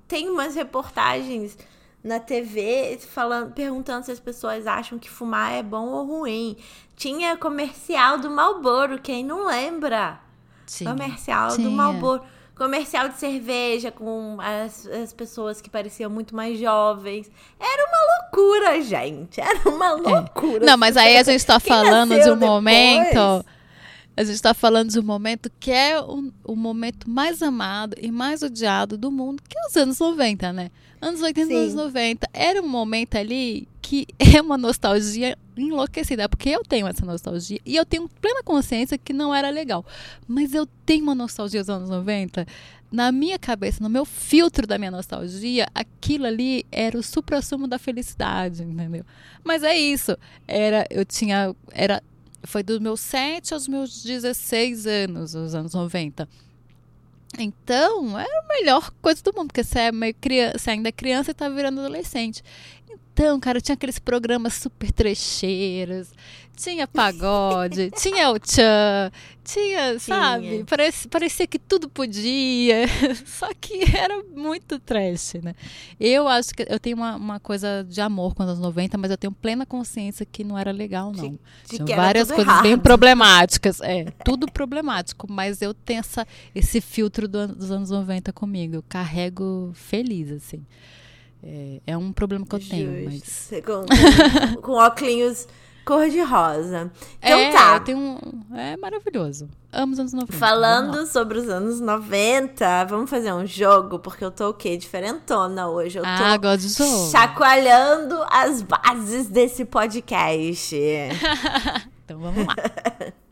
[SPEAKER 1] Tem umas reportagens na TV falando, perguntando se as pessoas acham que fumar é bom ou ruim. Tinha comercial do Marlboro, quem não lembra? Sim, comercial do Marlboro comercial de cerveja com as, as pessoas que pareciam muito mais jovens. Era uma loucura, gente. Era uma é. loucura.
[SPEAKER 2] É. Não, mas aí a gente está falando de um depois... momento. A gente está falando de um momento que é o, o, momento mais amado e mais odiado do mundo, que é os anos 90, né? Anos 80 e anos 90. Era um momento ali que é uma nostalgia enlouquecida, porque eu tenho essa nostalgia e eu tenho plena consciência que não era legal. Mas eu tenho uma nostalgia dos anos 90. Na minha cabeça, no meu filtro da minha nostalgia, aquilo ali era o supra-sumo da felicidade, entendeu? Mas é isso. Era, eu tinha, era, foi dos meus 7 aos meus 16 anos, os anos 90. Então, era a melhor coisa do mundo, porque você, é meio criança, você ainda é criança e tá virando adolescente. Então, cara, tinha aqueles programas super trecheiros, tinha pagode, tinha o tchan, tinha, sabe? Parecia, parecia que tudo podia, só que era muito trash, né? Eu acho que eu tenho uma, uma coisa de amor com os anos 90, mas eu tenho plena consciência que não era legal, não. De, de Tinha várias coisas errado. bem problemáticas, é, tudo problemático, mas eu tenho essa, esse filtro do, dos anos 90 comigo, eu carrego feliz, assim. É, é um problema que eu Justo. tenho, mas...
[SPEAKER 1] Com, com, com óculos cor de rosa. Então
[SPEAKER 2] é,
[SPEAKER 1] tá.
[SPEAKER 2] Tem um, é maravilhoso. Amo os anos 90.
[SPEAKER 1] Falando sobre os anos 90, vamos fazer um jogo, porque eu tô o quê? Diferentona hoje. Eu tô
[SPEAKER 2] ah, gosto de jogo.
[SPEAKER 1] chacoalhando as bases desse podcast.
[SPEAKER 2] então vamos lá.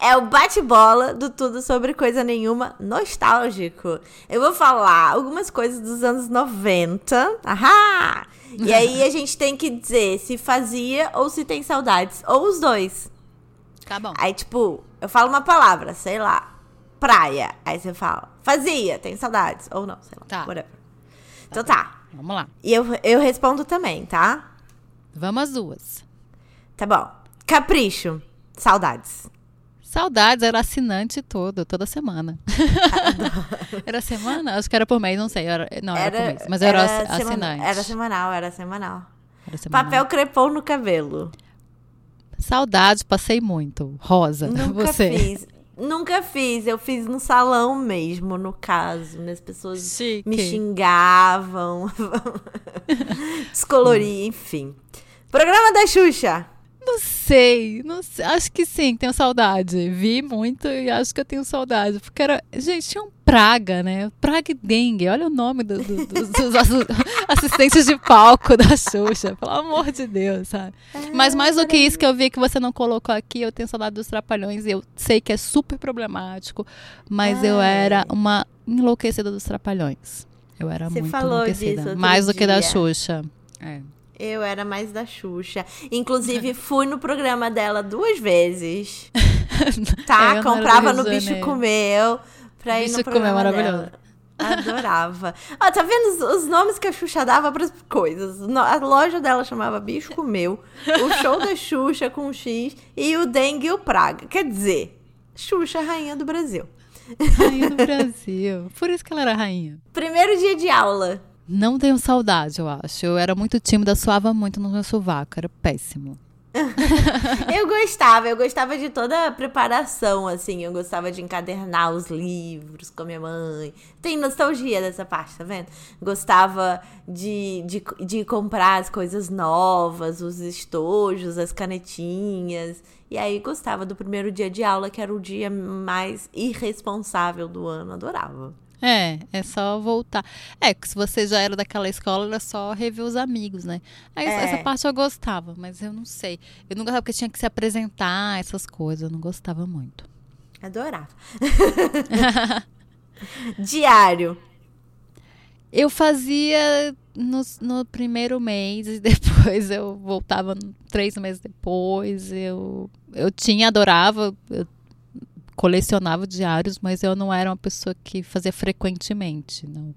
[SPEAKER 1] É o bate-bola do Tudo Sobre Coisa Nenhuma nostálgico. Eu vou falar algumas coisas dos anos 90. Ahá! E aí a gente tem que dizer se fazia ou se tem saudades. Ou os dois.
[SPEAKER 2] Tá bom.
[SPEAKER 1] Aí, tipo, eu falo uma palavra, sei lá, praia. Aí você fala, fazia, tem saudades. Ou não, sei lá. Tá. Whatever. Então tá. tá.
[SPEAKER 2] Vamos lá.
[SPEAKER 1] E eu, eu respondo também, tá?
[SPEAKER 2] Vamos as duas.
[SPEAKER 1] Tá bom. Capricho. Saudades.
[SPEAKER 2] Saudades, era assinante todo, toda semana. era semana? Acho que era por mês, não sei. Era, não, era, era por mês. Mas era, era assinante.
[SPEAKER 1] Semana, era semanal, era semanal. Era semanal. Papel crepom no cabelo.
[SPEAKER 2] Saudades, passei muito. Rosa,
[SPEAKER 1] Nunca
[SPEAKER 2] você.
[SPEAKER 1] fiz. Nunca fiz, eu fiz no salão mesmo, no caso. As pessoas Chique. me xingavam, descoloriam, enfim. Programa da Xuxa.
[SPEAKER 2] Não sei, não sei, acho que sim, tenho saudade. Vi muito e acho que eu tenho saudade. Porque era. Gente, tinha um praga, né? Praga e dengue. Olha o nome do, do, dos, dos assistentes de palco da Xuxa. Pelo amor de Deus, sabe? É, Mas mais do que isso que eu vi que você não colocou aqui, eu tenho saudade dos trapalhões. Eu sei que é super problemático, mas eu era uma enlouquecida dos trapalhões. Eu era você muito enlouquecida. mais do dia. que da Xuxa. É.
[SPEAKER 1] Eu era mais da Xuxa. Inclusive, fui no programa dela duas vezes. tá? Comprava no Bicho Comeu pra ir Bicho no programa Comeu, maravilhoso. Dela. Adorava. Ó, tá vendo os, os, nomes que a Xuxa dava para as coisas? A loja dela chamava Bicho Comeu, o show da Xuxa com X e o Dengue e o Praga. Quer dizer, Xuxa, rainha do Brasil.
[SPEAKER 2] Rainha do Brasil. Por isso que ela era rainha.
[SPEAKER 1] Primeiro dia de aula.
[SPEAKER 2] Não tenho saudade, eu acho. Eu era muito tímida, suava muito no meu sovaco, era péssimo.
[SPEAKER 1] eu gostava, eu gostava de toda a preparação, assim. Eu gostava de encadernar os livros com a minha mãe. Tem nostalgia dessa parte, tá vendo? Gostava de, de, de comprar as coisas novas, os estojos, as canetinhas. E aí gostava do primeiro dia de aula, que era o dia mais irresponsável do ano. Adorava.
[SPEAKER 2] É, é só voltar. É, que se você já era daquela escola, era só rever os amigos, né? Aí, é. Essa parte eu gostava, mas eu não sei. Eu não gostava porque tinha que se apresentar, essas coisas. Eu não gostava muito.
[SPEAKER 1] Adorava. Diário.
[SPEAKER 2] Eu fazia no, no, primeiro mês e depois eu voltava três meses depois. Eu, eu tinha, adorava. Eu colecionava diários, mas eu não era uma pessoa que fazia frequentemente, não.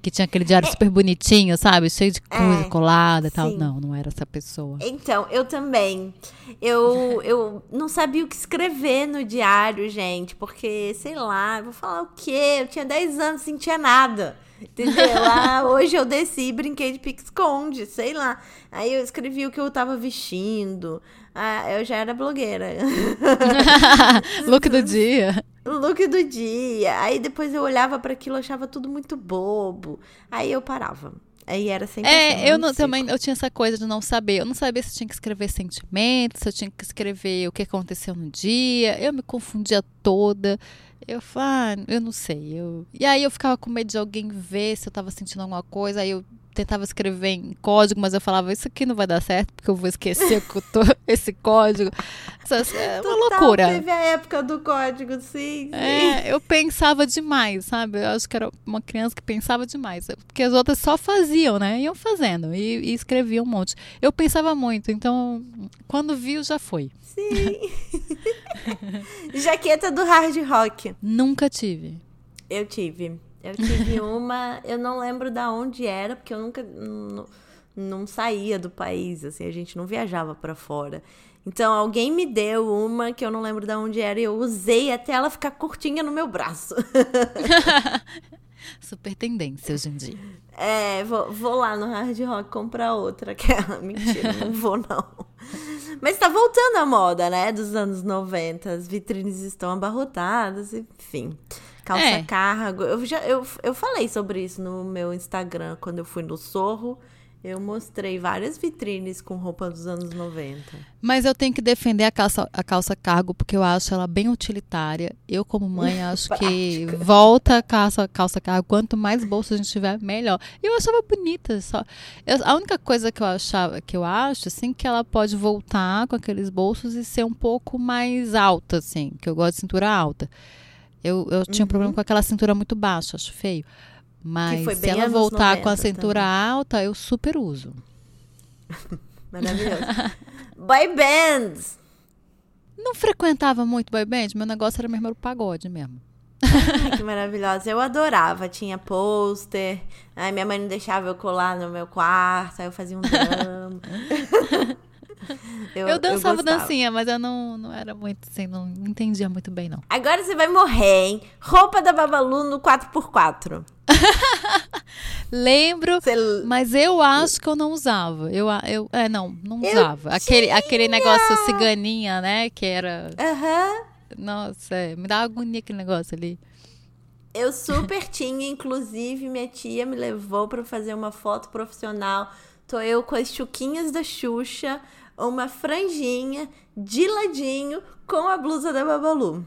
[SPEAKER 2] Que tinha aquele diário é, super bonitinho, sabe? Cheio de coisa é, colada e tal. Não, não era essa pessoa.
[SPEAKER 1] Então, eu também. Eu, eu não sabia o que escrever no diário, gente. Porque, sei lá, eu vou falar o quê? Eu tinha 10 anos, não sentia nada. Entendeu? Ah, hoje eu desci e brinquei de pique-esconde, sei lá. Aí eu escrevi o que eu tava vestindo. Ah, eu já era blogueira.
[SPEAKER 2] Look do dia.
[SPEAKER 1] Look do dia. Aí depois eu olhava para aquilo, achava tudo muito bobo. Aí eu parava. Aí era sempre
[SPEAKER 2] É,
[SPEAKER 1] assim,
[SPEAKER 2] eu não, também eu tinha essa coisa de não saber. Eu não sabia se tinha que escrever sentimentos, se eu tinha que escrever o que aconteceu no dia. Eu me confundia toda. Eu falo, ah, eu não sei. Eu... E aí eu ficava com medo de alguém ver se eu tava sentindo alguma coisa. Aí eu tentava escrever em código, mas eu falava, isso aqui não vai dar certo, porque eu vou esquecer esse código. É uma Total, loucura.
[SPEAKER 1] Teve a época do código, sim, sim.
[SPEAKER 2] É, eu pensava demais, sabe? Eu acho que era uma criança que pensava demais. Porque as outras só faziam, né? Iam fazendo e, e escreviam um monte. Eu pensava muito, então quando viu, já foi.
[SPEAKER 1] Sim. Jaqueta do hard rock.
[SPEAKER 2] Nunca tive.
[SPEAKER 1] Eu tive. Eu tive uma, eu não lembro da onde era, porque eu nunca não, não saía do país, assim, a gente não viajava para fora. Então alguém me deu uma que eu não lembro de onde era e eu usei até ela ficar curtinha no meu braço.
[SPEAKER 2] Super tendência hoje em dia.
[SPEAKER 1] É, vou, vou lá no Hard Rock comprar outra, aquela. Mentira, não vou não. Mas tá voltando a moda, né? Dos anos 90. As vitrines estão abarrotadas, enfim. Calça é. cargo. Eu, já, eu, eu falei sobre isso no meu Instagram quando eu fui no Sorro. Eu mostrei várias vitrines com roupa dos anos 90.
[SPEAKER 2] Mas eu tenho que defender a calça, a calça cargo porque eu acho ela bem utilitária. Eu, como mãe, acho que volta a calça, calça cargo. Quanto mais bolsa a gente tiver, melhor. Eu achava bonita. Só. Eu, a única coisa que eu achava, que eu acho, assim, que ela pode voltar com aqueles bolsos e ser um pouco mais alta, assim. Que eu gosto de cintura alta. Eu, eu tinha um problema uhum. com aquela cintura muito baixa, acho feio. Mas se ela voltar com a cintura também. alta, eu super uso.
[SPEAKER 1] Maravilhoso. boy bands!
[SPEAKER 2] Não frequentava muito boy band, meu negócio era mesmo o pagode mesmo.
[SPEAKER 1] Ai, que maravilhosa. Eu adorava. Tinha pôster. Minha mãe não deixava eu colar no meu quarto. Aí eu fazia um drama.
[SPEAKER 2] Eu, eu dançava eu dancinha, mas eu não, não era muito assim, não entendia muito bem, não.
[SPEAKER 1] Agora você vai morrer, hein? Roupa da Babalu no 4x4.
[SPEAKER 2] Lembro, Cê... mas eu acho que eu não usava. Eu, eu é, não, não usava. Aquele, aquele negócio ciganinha, né? Que era.
[SPEAKER 1] Aham.
[SPEAKER 2] Nossa, é, me dá agonia aquele negócio ali.
[SPEAKER 1] Eu super tinha, inclusive, minha tia me levou para fazer uma foto profissional. Tô eu com as chuquinhas da Xuxa, uma franjinha de ladinho com a blusa da Babalu.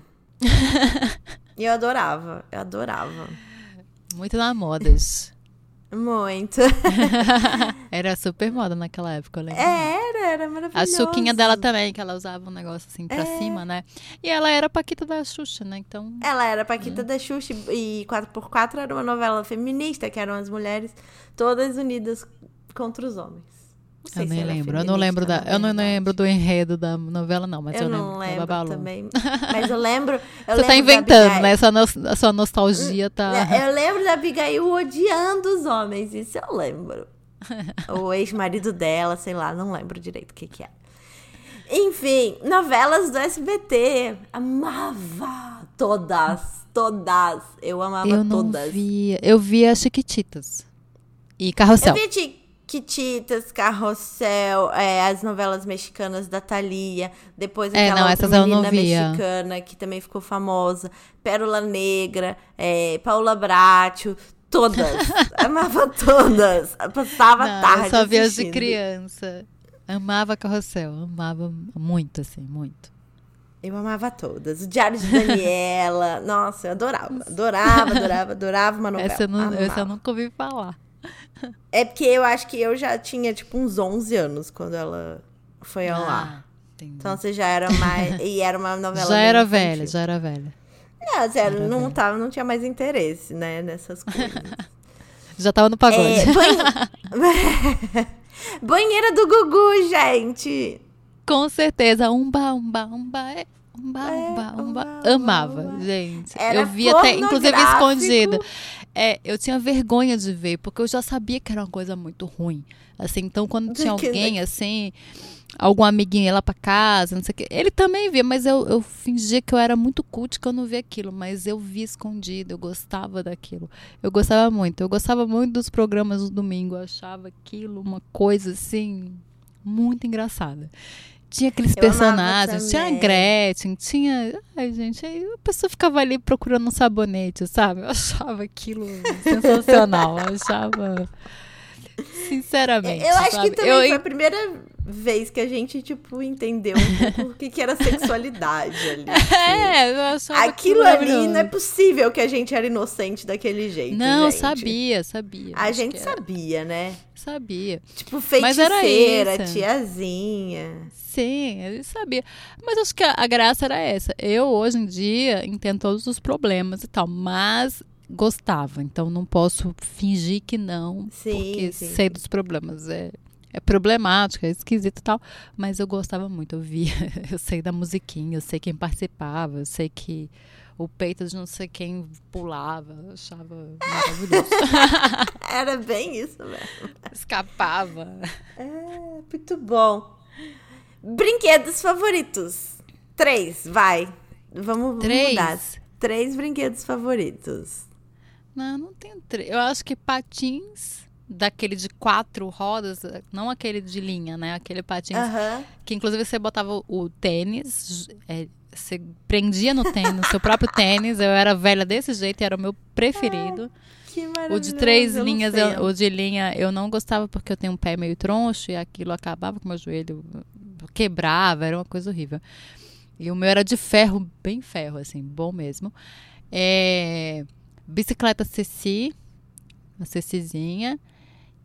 [SPEAKER 1] e eu adorava, eu adorava.
[SPEAKER 2] Muito na modas.
[SPEAKER 1] Muito.
[SPEAKER 2] era super moda naquela época, eu lembro.
[SPEAKER 1] Era, era maravilhoso.
[SPEAKER 2] A suquinha dela também, que ela usava um negócio assim pra é. cima, né? E ela era Paquita da Xuxa, né? Então.
[SPEAKER 1] Ela era Paquita hum. da Xuxa e 4x4 era uma novela feminista, que eram as mulheres todas unidas contra os homens.
[SPEAKER 2] Não eu nem lembro. Eu não lembro da. Eu não lembro do enredo da novela, não, mas eu, eu
[SPEAKER 1] não
[SPEAKER 2] lembro.
[SPEAKER 1] lembro também. Mas eu lembro. Eu
[SPEAKER 2] Você tá
[SPEAKER 1] lembro
[SPEAKER 2] tá inventando, né? Essa no, sua nostalgia tá.
[SPEAKER 1] Eu lembro da Abigail odiando os homens, isso eu lembro. o ex-marido dela, sei lá, não lembro direito o que, que é. Enfim, novelas do SBT. Amava todas, todas. Eu amava
[SPEAKER 2] eu
[SPEAKER 1] não todas.
[SPEAKER 2] Via. Eu via Chiquititas e Carrossel.
[SPEAKER 1] Eu via Chiquititas, Carrossel, é, as novelas mexicanas da Thalia, depois
[SPEAKER 2] é,
[SPEAKER 1] aquela
[SPEAKER 2] não,
[SPEAKER 1] outra
[SPEAKER 2] menina
[SPEAKER 1] mexicana que também ficou famosa, Pérola Negra, é, Paula Bracho, todas. Amava todas. Passava não, tarde.
[SPEAKER 2] Eu só via de criança. Amava Carrossel, amava muito, assim, muito.
[SPEAKER 1] Eu amava todas. O Diário de Daniela. Nossa, eu adorava. Adorava, adorava, adorava uma novela.
[SPEAKER 2] Essa eu, não, essa eu nunca ouvi falar.
[SPEAKER 1] É porque eu acho que eu já tinha, tipo, uns 11 anos quando ela foi ao ah, ar. Então você já era mais. e era uma novela.
[SPEAKER 2] Já era infantil. velha, já era velha.
[SPEAKER 1] Não, zero, não, tava, não tinha mais interesse, né, nessas coisas.
[SPEAKER 2] já tava no pagode. É,
[SPEAKER 1] banhe... Banheira do Gugu, gente!
[SPEAKER 2] Com certeza. Umba, umba, umba. É. Umba, umba, umba. É, umba Amava, gente.
[SPEAKER 1] Era
[SPEAKER 2] eu via até, inclusive, escondido. É, eu tinha vergonha de ver, porque eu já sabia que era uma coisa muito ruim. Assim, então quando tinha alguém, assim, algum amiguinho ia lá pra casa, não sei o quê, ele também via, mas eu, eu fingia que eu era muito cult, que eu não via aquilo, mas eu via escondido, eu gostava daquilo. Eu gostava muito, eu gostava muito dos programas do domingo, eu achava aquilo uma coisa, assim, muito engraçada. Tinha aqueles eu personagens, tinha a Gretchen, tinha. Ai, gente, aí a pessoa ficava ali procurando um sabonete, sabe? Eu achava aquilo sensacional. eu achava. Sinceramente.
[SPEAKER 1] Eu acho
[SPEAKER 2] sabe?
[SPEAKER 1] que também eu... foi a primeira vez que a gente, tipo, entendeu um pouco o que, que era sexualidade ali.
[SPEAKER 2] É, eu achava
[SPEAKER 1] Aquilo ali não é possível que a gente era inocente daquele jeito.
[SPEAKER 2] Não,
[SPEAKER 1] gente.
[SPEAKER 2] sabia, sabia.
[SPEAKER 1] A gente sabia, né?
[SPEAKER 2] Sabia.
[SPEAKER 1] Tipo, feiticeira, tiazinha.
[SPEAKER 2] Sim, ele sabia. Mas acho que a, a graça era essa. Eu, hoje em dia, entendo todos os problemas e tal, mas gostava. Então não posso fingir que não,
[SPEAKER 1] Sim,
[SPEAKER 2] porque
[SPEAKER 1] sim.
[SPEAKER 2] sei dos problemas. É, é problemático, é esquisito e tal, mas eu gostava muito, eu via, eu sei da musiquinha, eu sei quem participava, eu sei que o peito de não sei quem pulava, eu achava maravilhoso.
[SPEAKER 1] Era bem isso mesmo.
[SPEAKER 2] Escapava.
[SPEAKER 1] É, muito bom. Brinquedos favoritos. Três, vai. Vamos
[SPEAKER 2] Três?
[SPEAKER 1] mudar. Três brinquedos favoritos.
[SPEAKER 2] Não, não tenho três. Eu acho que patins daquele de quatro rodas, não aquele de linha, né? Aquele patins que inclusive você botava o tênis, é, você prendia no tênis, no seu próprio tênis. Eu era velha desse jeito, era o meu preferido.
[SPEAKER 1] Que
[SPEAKER 2] O
[SPEAKER 1] maravilhoso.
[SPEAKER 2] de três
[SPEAKER 1] eu
[SPEAKER 2] linhas, eu- o de linha, eu não gostava porque eu tenho um pé meio troncho e aquilo acabava com o meu joelho, quebrava, era uma coisa horrível. E o meu era de ferro, bem ferro, assim, bom mesmo. É, bicicleta Ceci, uma Cecizinha.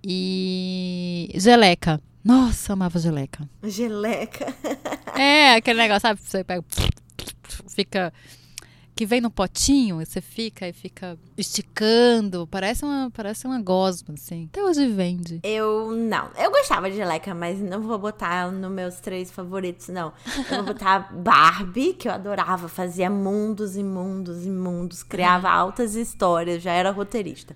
[SPEAKER 2] E geleca. Nossa, amava geleca.
[SPEAKER 1] Geleca.
[SPEAKER 2] É, aquele negócio, sabe? Você pega. Fica. Que vem no potinho, e você fica e fica esticando. Parece uma, parece uma gosma, assim. Até hoje vende.
[SPEAKER 1] Eu não. Eu gostava de geleca, mas não vou botar nos meus três favoritos, não. Eu vou botar Barbie, que eu adorava, fazia mundos e mundos e mundos, criava altas histórias, já era roteirista.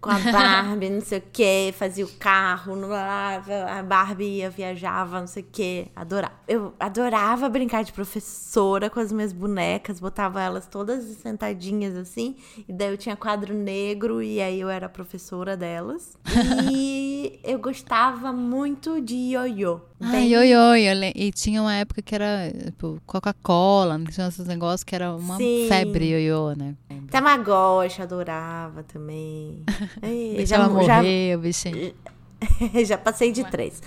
[SPEAKER 1] Com a Barbie, não sei o que, fazia o carro, a Barbie ia, viajava, não sei o que, adorava. Eu adorava brincar de professora com as minhas bonecas, botava elas todas sentadinhas assim, e daí eu tinha quadro negro, e aí eu era a professora delas. E eu gostava muito de ioiô. Bem-
[SPEAKER 2] eu le- E tinha uma época que era tipo, Coca-Cola, tinha esses negócios que era uma
[SPEAKER 1] Sim.
[SPEAKER 2] febre ioiô, né?
[SPEAKER 1] Tamagotchi, adorava também.
[SPEAKER 2] Deixa
[SPEAKER 1] já,
[SPEAKER 2] ela
[SPEAKER 1] já,
[SPEAKER 2] morrer, o bichinho.
[SPEAKER 1] já passei de três.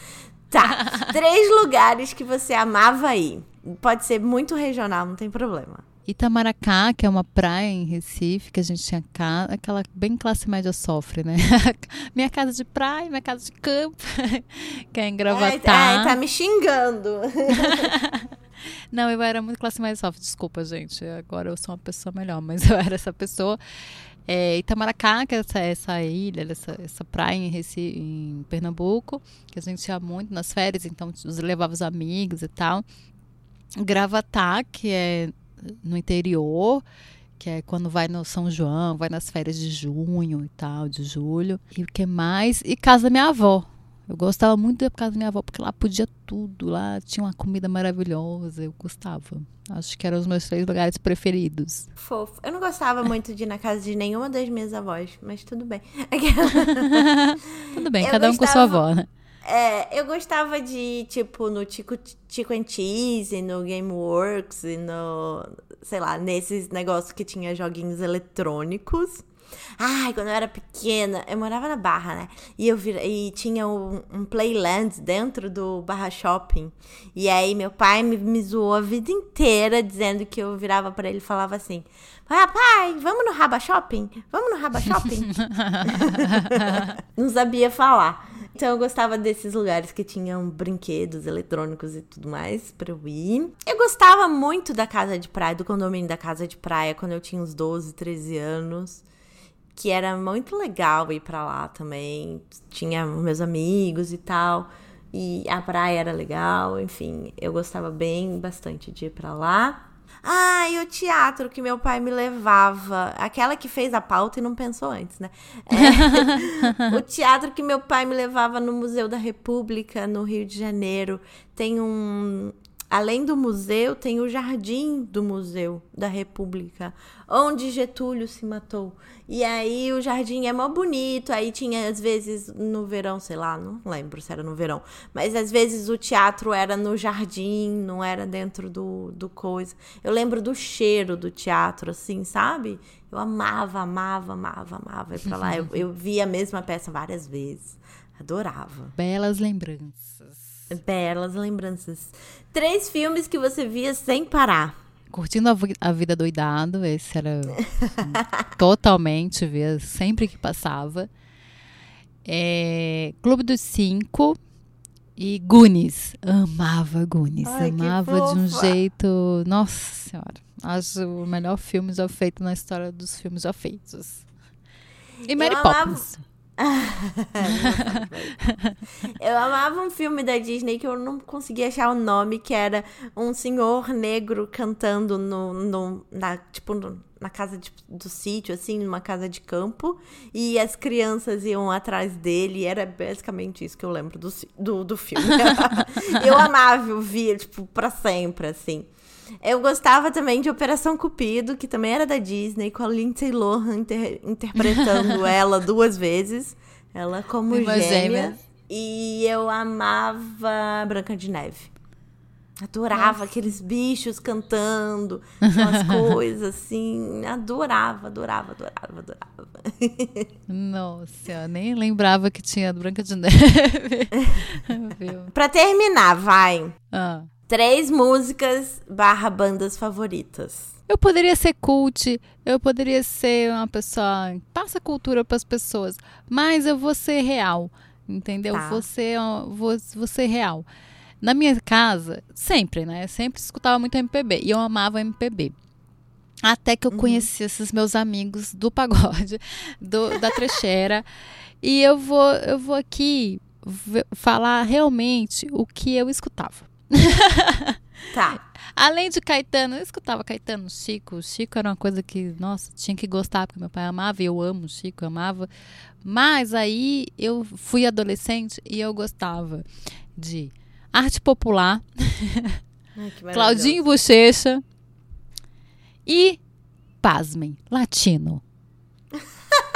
[SPEAKER 1] Tá. três lugares que você amava ir. Pode ser muito regional, não tem problema.
[SPEAKER 2] Itamaracá, que é uma praia em Recife, que a gente tinha casa, aquela bem classe média sofre, né? minha casa de praia, minha casa de campo, que é em Gravatar.
[SPEAKER 1] ai, tá me xingando.
[SPEAKER 2] Não, eu era muito classe média sofre, desculpa, gente. Agora eu sou uma pessoa melhor, mas eu era essa pessoa. É, Itamaracá, que é essa, essa ilha, essa, essa praia em, Recife, em Pernambuco, que a gente ia muito nas férias, então levava os amigos e tal. Gravatá, que é no interior, que é quando vai no São João, vai nas férias de junho e tal, de julho. E o que mais? E casa da minha avó. Eu gostava muito da casa da minha avó, porque lá podia tudo, lá tinha uma comida maravilhosa, eu gostava. Acho que eram os meus três lugares preferidos.
[SPEAKER 1] Fofo. Eu não gostava muito de ir na casa de nenhuma das minhas avós, mas tudo bem.
[SPEAKER 2] Tudo bem,
[SPEAKER 1] Eu
[SPEAKER 2] cada um com sua
[SPEAKER 1] gostava-
[SPEAKER 2] avó, né?
[SPEAKER 1] É, eu gostava de tipo, no Tico, Tico and Cheese, no Gameworks e no, sei lá, nesses negócios que tinha joguinhos eletrônicos. Ai, quando eu era pequena, eu morava na Barra, né? E eu vir, e tinha um, um Playland dentro do Barra Shopping. E aí meu pai me, me zoou a vida inteira dizendo que eu virava pra ele e falava assim: Ah, pai, vamos no Raba Shopping? Vamos no Raba Shopping? não sabia falar. Então eu gostava desses lugares que tinham brinquedos eletrônicos e tudo mais pra eu ir. Eu gostava muito da casa de praia, do condomínio da casa de praia, quando eu tinha uns 12, 13 anos. Que era muito legal ir pra lá também. Tinha meus amigos e tal. E a praia era legal, enfim, eu gostava bem bastante de ir pra lá. Ah, e o teatro que meu pai me levava. Aquela que fez a pauta e não pensou antes, né? É, o teatro que meu pai me levava no Museu da República, no Rio de Janeiro. Tem um. Além do museu, tem o jardim do Museu da República, onde Getúlio se matou. E aí o jardim é mó bonito. Aí tinha, às vezes, no verão, sei lá, não lembro se era no verão. Mas às vezes o teatro era no jardim, não era dentro do, do coisa. Eu lembro do cheiro do teatro, assim, sabe? Eu amava, amava, amava, amava ir pra lá. Eu, eu vi a mesma peça várias vezes. Adorava.
[SPEAKER 2] Belas lembranças.
[SPEAKER 1] Belas lembranças. Três filmes que você via sem parar.
[SPEAKER 2] Curtindo a, a Vida Doidado, esse era totalmente, via sempre que passava. É, Clube dos Cinco e Goonies. Amava. Ai, amava de um jeito. Nossa Senhora. Acho o melhor filme já feito na história dos filmes já feitos. E Mary eu Poppins.
[SPEAKER 1] Amava... eu amava um filme da Disney que eu não conseguia achar o nome, que era um senhor negro cantando no, no na, tipo, no, na casa de, do sítio, assim, numa casa de campo, e as crianças iam atrás dele, era basicamente isso que eu lembro do, do, do filme. eu amava ouvir, tipo, pra sempre, assim. Eu gostava também de Operação Cupido, que também era da Disney, com a Lindsay Lohan inter interpretando ela duas vezes. Ela como gêmea. gêmea. E eu amava Branca de Neve. Adorava Nossa. aqueles bichos cantando, aquelas coisas assim. Adorava, adorava, adorava, adorava.
[SPEAKER 2] Nossa, eu nem lembrava que tinha Branca de Neve.
[SPEAKER 1] pra terminar, vai. Ah. Três músicas barra bandas favoritas.
[SPEAKER 2] Eu poderia ser cult, eu poderia ser uma pessoa passa cultura para as pessoas, mas eu vou ser real, entendeu? Tá. Vou, ser, vou, vou ser real. Na minha casa, sempre, né? Sempre escutava muito MPB. E eu amava MPB. Até que eu uhum. conheci esses meus amigos do pagode, do, da trecheira. e eu vou, eu vou aqui falar realmente o que eu escutava.
[SPEAKER 1] Tá.
[SPEAKER 2] Além de Caetano, eu escutava Caetano, Chico. Chico era uma coisa que, nossa, tinha que gostar, porque meu pai amava e eu amo o Chico, amava. Mas aí eu fui adolescente e eu gostava de arte popular, Ai, Claudinho Bochecha e, pasmem, latino.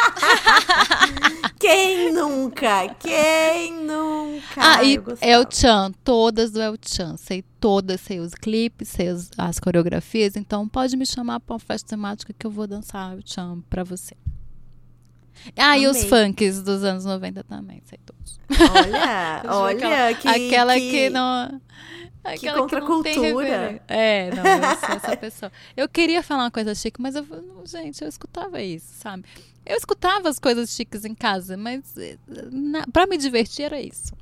[SPEAKER 1] Quem nunca? Quem nunca?
[SPEAKER 2] Ah, e El Chan, todas do El Chan. Sei todas, sei os clipes, sei as, as coreografias. Então pode me chamar para uma festa temática que eu vou dançar El Chan para você. Ah, Amei. e os funks dos anos 90 também, sei todos.
[SPEAKER 1] Olha, olha, que,
[SPEAKER 2] aquela
[SPEAKER 1] que,
[SPEAKER 2] que não.
[SPEAKER 1] Aquela que contra que cultura.
[SPEAKER 2] É, não, eu sou essa pessoa. Eu queria falar uma coisa chique, mas eu, gente, eu escutava isso, sabe? Eu escutava as coisas chiques em casa, mas eh, na, pra me divertir era isso.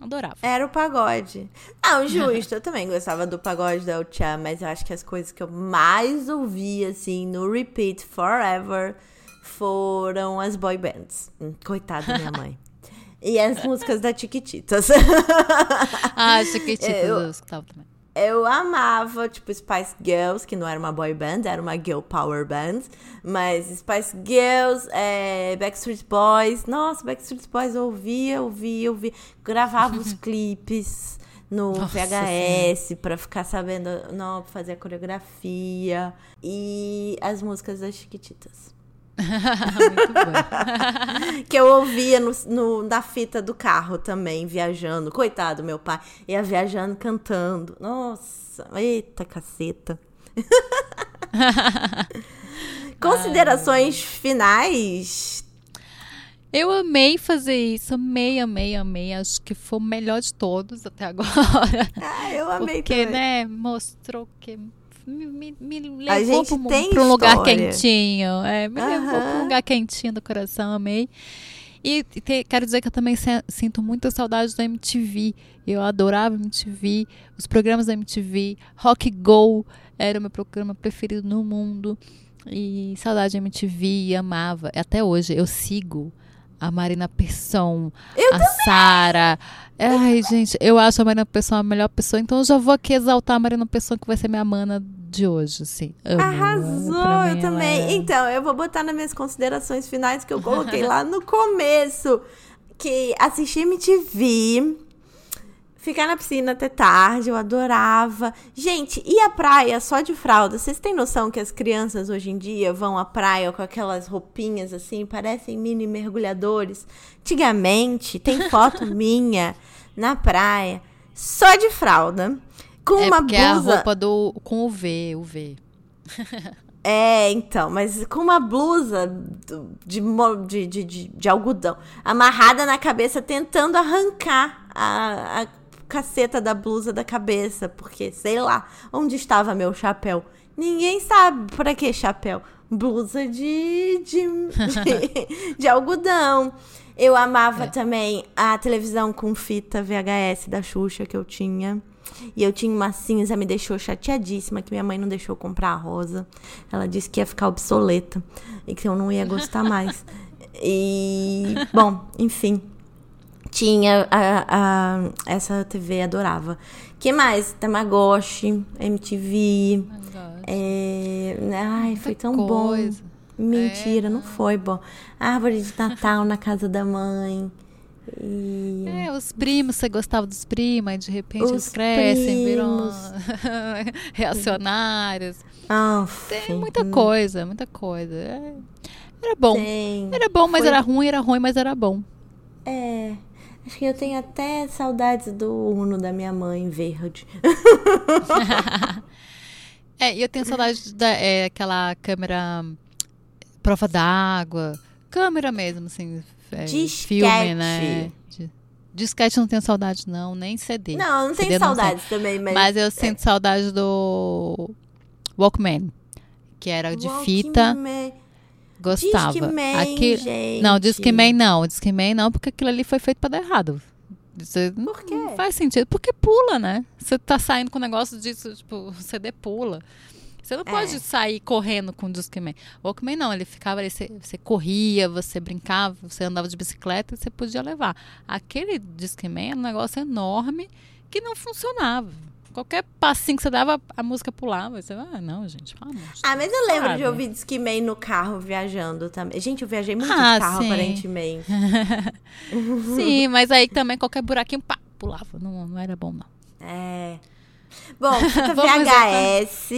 [SPEAKER 2] Adorava.
[SPEAKER 1] Era o pagode. Não, justo. eu também gostava do pagode da Uchá, mas eu acho que as coisas que eu mais ouvi, assim, no repeat forever foram as boy bands. Hum, coitada da minha mãe. E as músicas da Chiquititas.
[SPEAKER 2] ah, Chiquititas eu, eu escutava também.
[SPEAKER 1] Eu amava, tipo, Spice Girls, que não era uma boy band, era uma girl power band. Mas Spice Girls, é, Backstreet Boys. Nossa, Backstreet Boys eu ouvia, ouvia, ouvia. Gravava os clipes no Nossa, VHS para ficar sabendo, não, fazer a coreografia. E as músicas das Chiquititas. Que eu ouvia no, no, na fita do carro também, viajando. Coitado, meu pai. Ia viajando, cantando. Nossa, eita caceta. Considerações Ai. finais?
[SPEAKER 2] Eu amei fazer isso, amei, amei, amei. Acho que foi o melhor de todos até agora.
[SPEAKER 1] Ah, eu amei
[SPEAKER 2] Porque,
[SPEAKER 1] também.
[SPEAKER 2] né, mostrou que me, me, levou para um lugar quentinho. É, me uhum. levou para um lugar quentinho do coração, amei. E te, quero dizer que eu também se, sinto muita saudade da MTV. Eu adorava MTV, os programas da MTV. Rock Go era o meu programa preferido no mundo. E saudade da MTV, amava. Até hoje eu sigo a Marina Persson, eu a Sara. Ai, gente, eu acho a Marina Persson a melhor pessoa, então eu já vou aqui exaltar a Marina Persson, que vai ser minha mana de hoje, assim.
[SPEAKER 1] Amo. Arrasou, eu também. É... Então, eu vou botar nas minhas considerações finais que eu coloquei lá no começo. Que assistir MTV Ficar na piscina até tarde, eu adorava. Gente, e a praia só de fralda? Vocês têm noção que as crianças hoje em dia vão à praia com aquelas roupinhas assim, parecem mini mergulhadores? Antigamente, tem foto minha na praia, só de fralda, com é uma blusa. É a
[SPEAKER 2] roupa do com o V, o V.
[SPEAKER 1] É, então, mas com uma blusa de, de, de, de, algodão amarrada na cabeça, tentando arrancar a, a caceta da blusa da cabeça, porque sei lá onde estava meu chapéu. Ninguém sabe para que chapéu. Blusa de, de, de, de algodão. Eu amava é. também a televisão com fita VHS da Xuxa que eu tinha. E eu tinha uma cinza, me deixou chateadíssima que minha mãe não deixou comprar a rosa. Ela disse que ia ficar obsoleta e que eu não ia gostar mais. E, bom, enfim. Tinha a, a, essa TV, adorava. que mais? Tamagotchi, MTV. É, ai, foi tão coisa. bom. Mentira, é. não foi bom. Árvore de Natal na casa da mãe.
[SPEAKER 2] E... É, os primos, você gostava dos primos, e de repente os eles crescem, viram reacionários.
[SPEAKER 1] Oh,
[SPEAKER 2] Tem muita coisa, muita coisa. É, era bom. Tem. Era bom, mas Foi... era ruim, era ruim, mas era bom.
[SPEAKER 1] É. Acho que eu tenho até saudades do Uno da minha mãe verde.
[SPEAKER 2] é, e eu tenho saudades daquela é, câmera prova d'água. Câmera mesmo, assim. É, filme, né? Disquete não tenho saudade, não, nem CD.
[SPEAKER 1] Não, não tenho saudades também, mas.
[SPEAKER 2] Mas eu sinto é. saudade do Walkman, que era de Walkman. fita. Gostava.
[SPEAKER 1] Discman, Aqui... gente.
[SPEAKER 2] Não, Discman não. Discman não, porque aquilo ali foi feito para dar errado. Você
[SPEAKER 1] Por quê? Não
[SPEAKER 2] faz sentido. Porque pula, né? Você tá saindo com um negócio disso, tipo, CD pula. Você não é. pode sair correndo com o Discman. O Walkman não, ele ficava ali, você, você, corria, você brincava, você andava de bicicleta e você podia levar. Aquele Discman era um negócio enorme que não funcionava. Qualquer passinho que você dava, a música pulava. Você, ah, não, gente. Ah, não,
[SPEAKER 1] ah mas eu lembro de ouvir Discman no carro viajando também. Gente, eu viajei muito ah, de carro, sim. aparentemente.
[SPEAKER 2] sim, mas aí também qualquer buraquinho, pá, pulava. Não, não era bom, não.
[SPEAKER 1] É. Bom, fita VHS.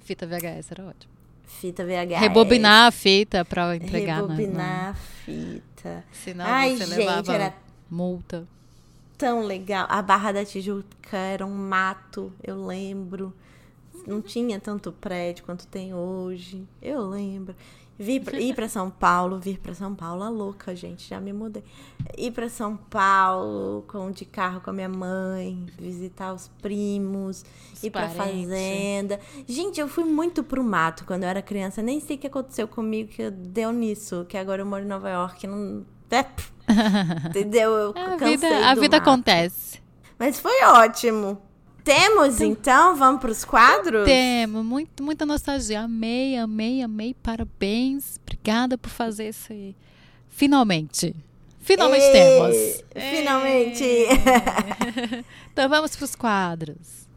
[SPEAKER 2] Fita VHS era ótimo.
[SPEAKER 1] Fita VHS.
[SPEAKER 2] Rebobinar a fita pra entregar.
[SPEAKER 1] Rebobinar a fita.
[SPEAKER 2] Senão Ai, você gente, levava era... multa
[SPEAKER 1] tão legal. A Barra da Tijuca era um mato, eu lembro. Não tinha tanto prédio quanto tem hoje. Eu lembro. Vir pra, ir para São Paulo, vir para São Paulo, a louca, gente, já me mudei. Ir para São Paulo com de carro com a minha mãe, visitar os primos, os ir para fazenda. Gente, eu fui muito pro mato quando eu era criança, nem sei o que aconteceu comigo que deu nisso, que agora eu moro em Nova York, não é, Entendeu? Eu
[SPEAKER 2] a vida, a vida acontece.
[SPEAKER 1] Mas foi ótimo. Temos, então? Vamos para os quadros?
[SPEAKER 2] Temos. Muito, muita nostalgia. Amei, amei, amei. Parabéns. Obrigada por fazer isso aí. Finalmente. Finalmente Ei, temos.
[SPEAKER 1] Finalmente.
[SPEAKER 2] então vamos para os quadros.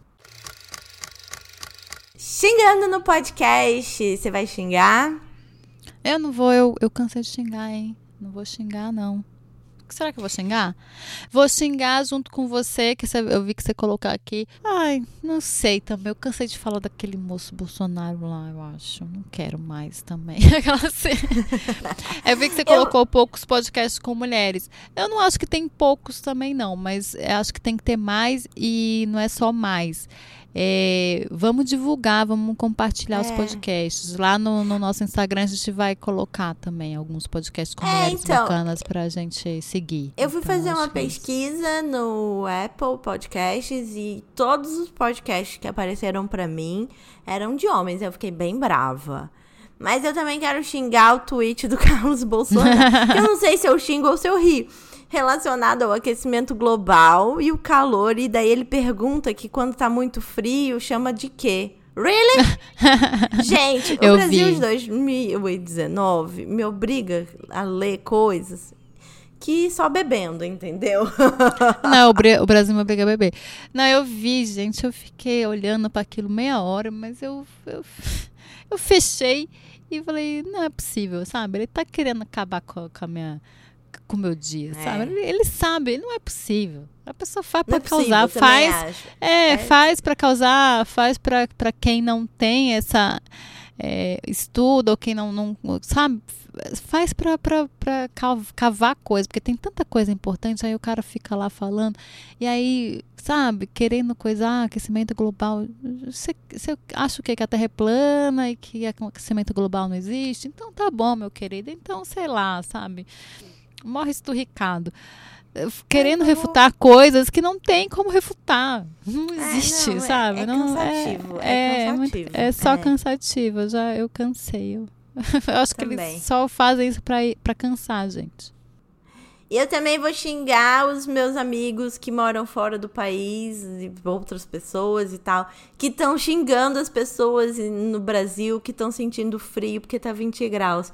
[SPEAKER 1] Xingando no podcast. Você vai xingar?
[SPEAKER 2] Eu não vou, eu, eu cansei de xingar, hein? Não vou xingar, não. Será que eu vou xingar? Vou xingar junto com você, que eu vi que você colocou aqui. Ai, não sei também. Eu cansei de falar daquele moço Bolsonaro lá, eu acho. Não quero mais também. eu vi que você colocou eu... poucos podcasts com mulheres. Eu não acho que tem poucos também, não, mas acho que tem que ter mais e não é só mais. É, vamos divulgar, vamos compartilhar é. os podcasts. Lá no, no, nosso Instagram a gente vai colocar também alguns podcasts com é, mulheres então, bacanas pra gente seguir.
[SPEAKER 1] Eu fui
[SPEAKER 2] então,
[SPEAKER 1] fazer uma pesquisa no Apple Podcasts e todos os podcasts que apareceram para mim eram de homens. Eu fiquei bem brava. Mas eu também quero xingar o tweet do Carlos Bolsonaro. eu não sei se eu xingo ou se eu rio relacionado ao aquecimento global e o calor. E daí ele pergunta que quando tá muito frio, chama de quê? Really? Gente, o Brasil vi. de 2019 me obriga a ler coisas que só bebendo, entendeu?
[SPEAKER 2] Não, o, Brasil me obriga a beber. Não, eu vi, gente, eu fiquei olhando para aquilo meia hora, mas eu, eu, eu fechei e falei, não é possível, sabe? Ele tá querendo acabar com, com a minha o meu dia, é. sabe? Ele, ele, sabe, não é possível. A pessoa faz para é causar, faz, é, é, faz para causar, faz para quem não tem essa é, estudo ou quem não, não sabe, faz para cavar coisa, porque tem tanta coisa importante, aí o cara fica lá falando, e aí, sabe, querendo coisa, ah, aquecimento global. Você, você acha o quê? Que a Terra é plana e que aquecimento global não existe? Então tá bom, meu querido. Então, sei lá, sabe? Morre esturricado. querendo refutar coisas que não tem como refutar. Não existe,
[SPEAKER 1] é, não,
[SPEAKER 2] sabe?
[SPEAKER 1] É, é
[SPEAKER 2] não,
[SPEAKER 1] cansativo. É,
[SPEAKER 2] é,
[SPEAKER 1] é,
[SPEAKER 2] muito, é só cansativo. Eu já eu cansei. Eu, eu acho também. que eles só fazem isso pra, pra cansar, gente.
[SPEAKER 1] Eu também vou xingar os meus amigos que moram fora do país e outras pessoas e tal, que estão xingando as pessoas no Brasil que estão sentindo frio porque tá 20 graus.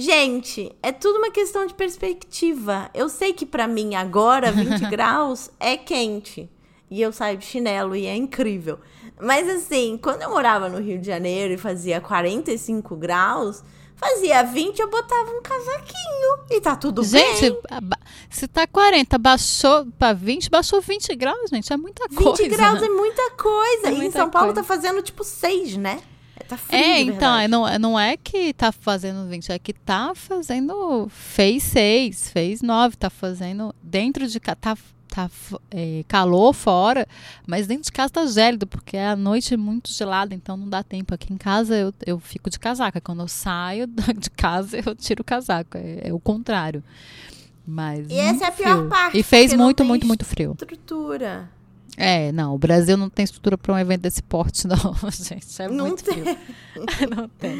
[SPEAKER 1] Gente, é tudo uma questão de perspectiva. Eu sei que para mim agora 20 graus é quente e eu saio de chinelo e é incrível. Mas assim, quando eu morava no Rio de Janeiro e fazia 45 graus, Fazia 20, eu botava um casaquinho. E tá tudo
[SPEAKER 2] gente,
[SPEAKER 1] bem.
[SPEAKER 2] Gente, se tá 40, baixou pra 20, baixou 20 graus, gente. É muita
[SPEAKER 1] 20
[SPEAKER 2] coisa.
[SPEAKER 1] 20 graus é muita coisa. É e em São Paulo coisa. tá fazendo tipo 6, né? Tá frio,
[SPEAKER 2] é, então, não, não é que tá fazendo 20, é que tá fazendo. Fez 6, fez 9, tá fazendo. Dentro de. Tá tá é, calor fora, mas dentro de casa tá gélido, porque a noite é muito gelada, então não dá tempo. Aqui em casa eu, eu fico de casaca. Quando eu saio de casa, eu tiro o casaco. É, é o contrário. Mas.
[SPEAKER 1] E essa é a pior
[SPEAKER 2] frio.
[SPEAKER 1] parte.
[SPEAKER 2] E fez muito, muito, muito frio.
[SPEAKER 1] Estrutura.
[SPEAKER 2] É, não, o Brasil não tem estrutura para um evento desse porte, não, gente. É
[SPEAKER 1] não
[SPEAKER 2] muito
[SPEAKER 1] tem.
[SPEAKER 2] não tem.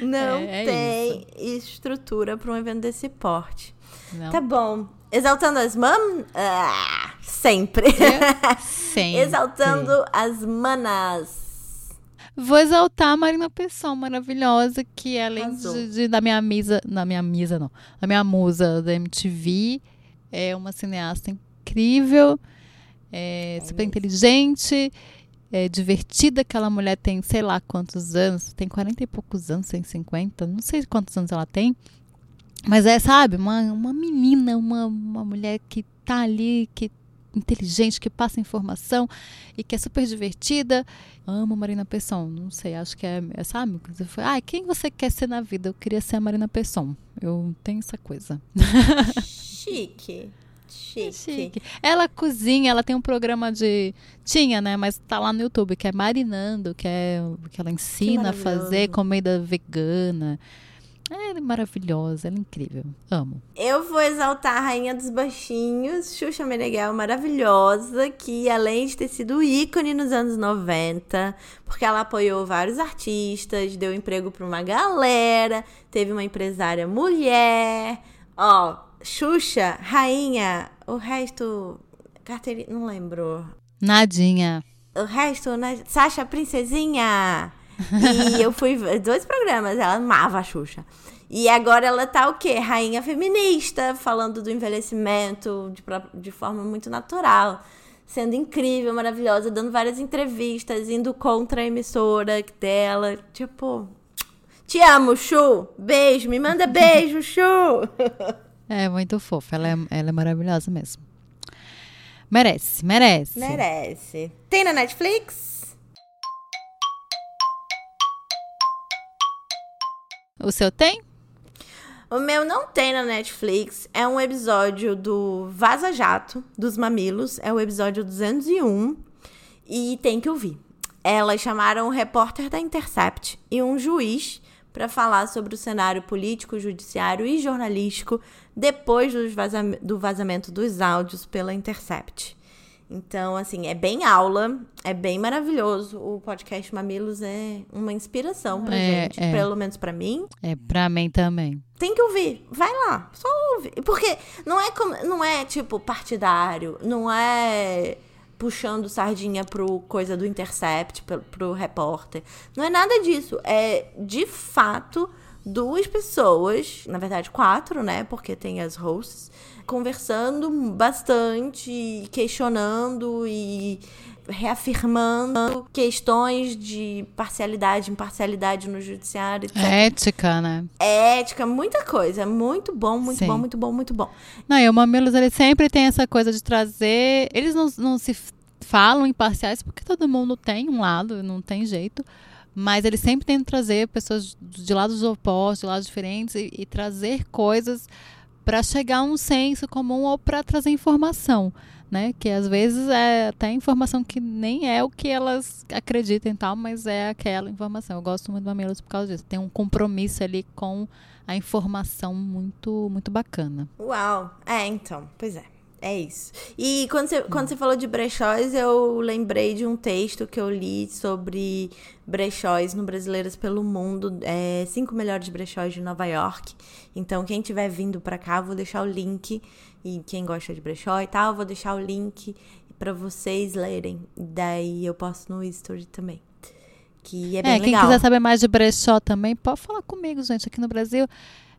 [SPEAKER 1] Não
[SPEAKER 2] é,
[SPEAKER 1] tem estrutura para um evento desse porte.
[SPEAKER 2] Não.
[SPEAKER 1] Tá bom. Exaltando as mam... Ah, sempre.
[SPEAKER 2] sempre.
[SPEAKER 1] Exaltando as manas.
[SPEAKER 2] Vou exaltar a Marina Pessoa, maravilhosa, que além de, de, da minha misa, na minha misa não, da minha musa da MTV, é uma cineasta incrível, é, é super inteligente, é divertida. Aquela mulher tem sei lá quantos anos, tem 40 e poucos anos, tem 50, não sei quantos anos ela tem. Mas é, sabe, uma, uma menina, uma, uma mulher que tá ali, que inteligente, que passa informação e que é super divertida. Amo Marina Pesson, não sei, acho que é, é sabe? Foi, ah, quem você quer ser na vida? Eu queria ser a Marina Pesson. Eu tenho essa coisa.
[SPEAKER 1] Chique. Chique.
[SPEAKER 2] Chique. Ela cozinha, ela tem um programa de. Tinha, né? Mas tá lá no YouTube, que é Marinando, que é que ela ensina
[SPEAKER 1] que
[SPEAKER 2] a fazer comida vegana. Ela é maravilhosa, ela é incrível. Amo.
[SPEAKER 1] Eu vou exaltar a Rainha dos Baixinhos, Xuxa Meneghel, maravilhosa, que além de ter sido ícone nos anos 90, porque ela apoiou vários artistas, deu emprego para uma galera, teve uma empresária mulher. Ó, Xuxa, Rainha, o resto. Carteirinha. Não lembro.
[SPEAKER 2] Nadinha.
[SPEAKER 1] O resto, né? Sasha Princesinha. E eu fui dois programas, ela amava a Xuxa. E agora ela tá o quê? Rainha feminista, falando do envelhecimento de, de forma muito natural. Sendo incrível, maravilhosa, dando várias entrevistas, indo contra a emissora dela. Tipo, te amo, Chu! Beijo, me manda beijo, Chu!
[SPEAKER 2] É muito fofa, ela é, ela é maravilhosa mesmo. Merece, merece.
[SPEAKER 1] Merece. Tem na Netflix?
[SPEAKER 2] O seu tem?
[SPEAKER 1] O meu não tem na Netflix. É um episódio do Vaza Jato, dos Mamilos. É o episódio 201. E tem que ouvir. Elas chamaram um repórter da Intercept e um juiz para falar sobre o cenário político, judiciário e jornalístico depois do vazamento dos áudios pela Intercept. Então, assim, é bem aula, é bem maravilhoso. O podcast Mamilos é uma inspiração pra é, gente, é. pelo menos para mim.
[SPEAKER 2] É, pra mim também.
[SPEAKER 1] Tem que ouvir, vai lá, só ouve. Porque não é como, não é tipo partidário, não é puxando sardinha pro coisa do Intercept, pro, pro repórter. Não é nada disso, é de fato duas pessoas, na verdade quatro, né? Porque tem as hosts conversando bastante, questionando e reafirmando questões de parcialidade, imparcialidade no judiciário. Etc.
[SPEAKER 2] Ética, né?
[SPEAKER 1] Ética, muita coisa. Muito bom, muito Sim. bom, muito bom, muito bom.
[SPEAKER 2] Não, e o Mamilos, ele sempre tem essa coisa de trazer... Eles não, não se falam imparciais porque todo mundo tem um lado, não tem jeito. Mas eles sempre tentam trazer pessoas de lados opostos, de lados diferentes e, e trazer coisas para chegar a um senso comum ou para trazer informação, né? Que às vezes é até informação que nem é o que elas acreditam e tal, mas é aquela informação. Eu gosto muito do Mamilos por causa disso. Tem um compromisso ali com a informação muito, muito bacana.
[SPEAKER 1] Uau! É, então, pois é. É isso. E quando você, quando você falou de brechóis, eu lembrei de um texto que eu li sobre brechóis no Brasileiras pelo Mundo, é, cinco melhores brechóis de Nova York. Então, quem tiver vindo para cá, vou deixar o link. E quem gosta de brechó e tal, vou deixar o link para vocês lerem. Daí eu posto no history também. Que é bem
[SPEAKER 2] é,
[SPEAKER 1] legal.
[SPEAKER 2] quem quiser saber mais de brechó também, pode falar comigo, gente. Aqui no Brasil,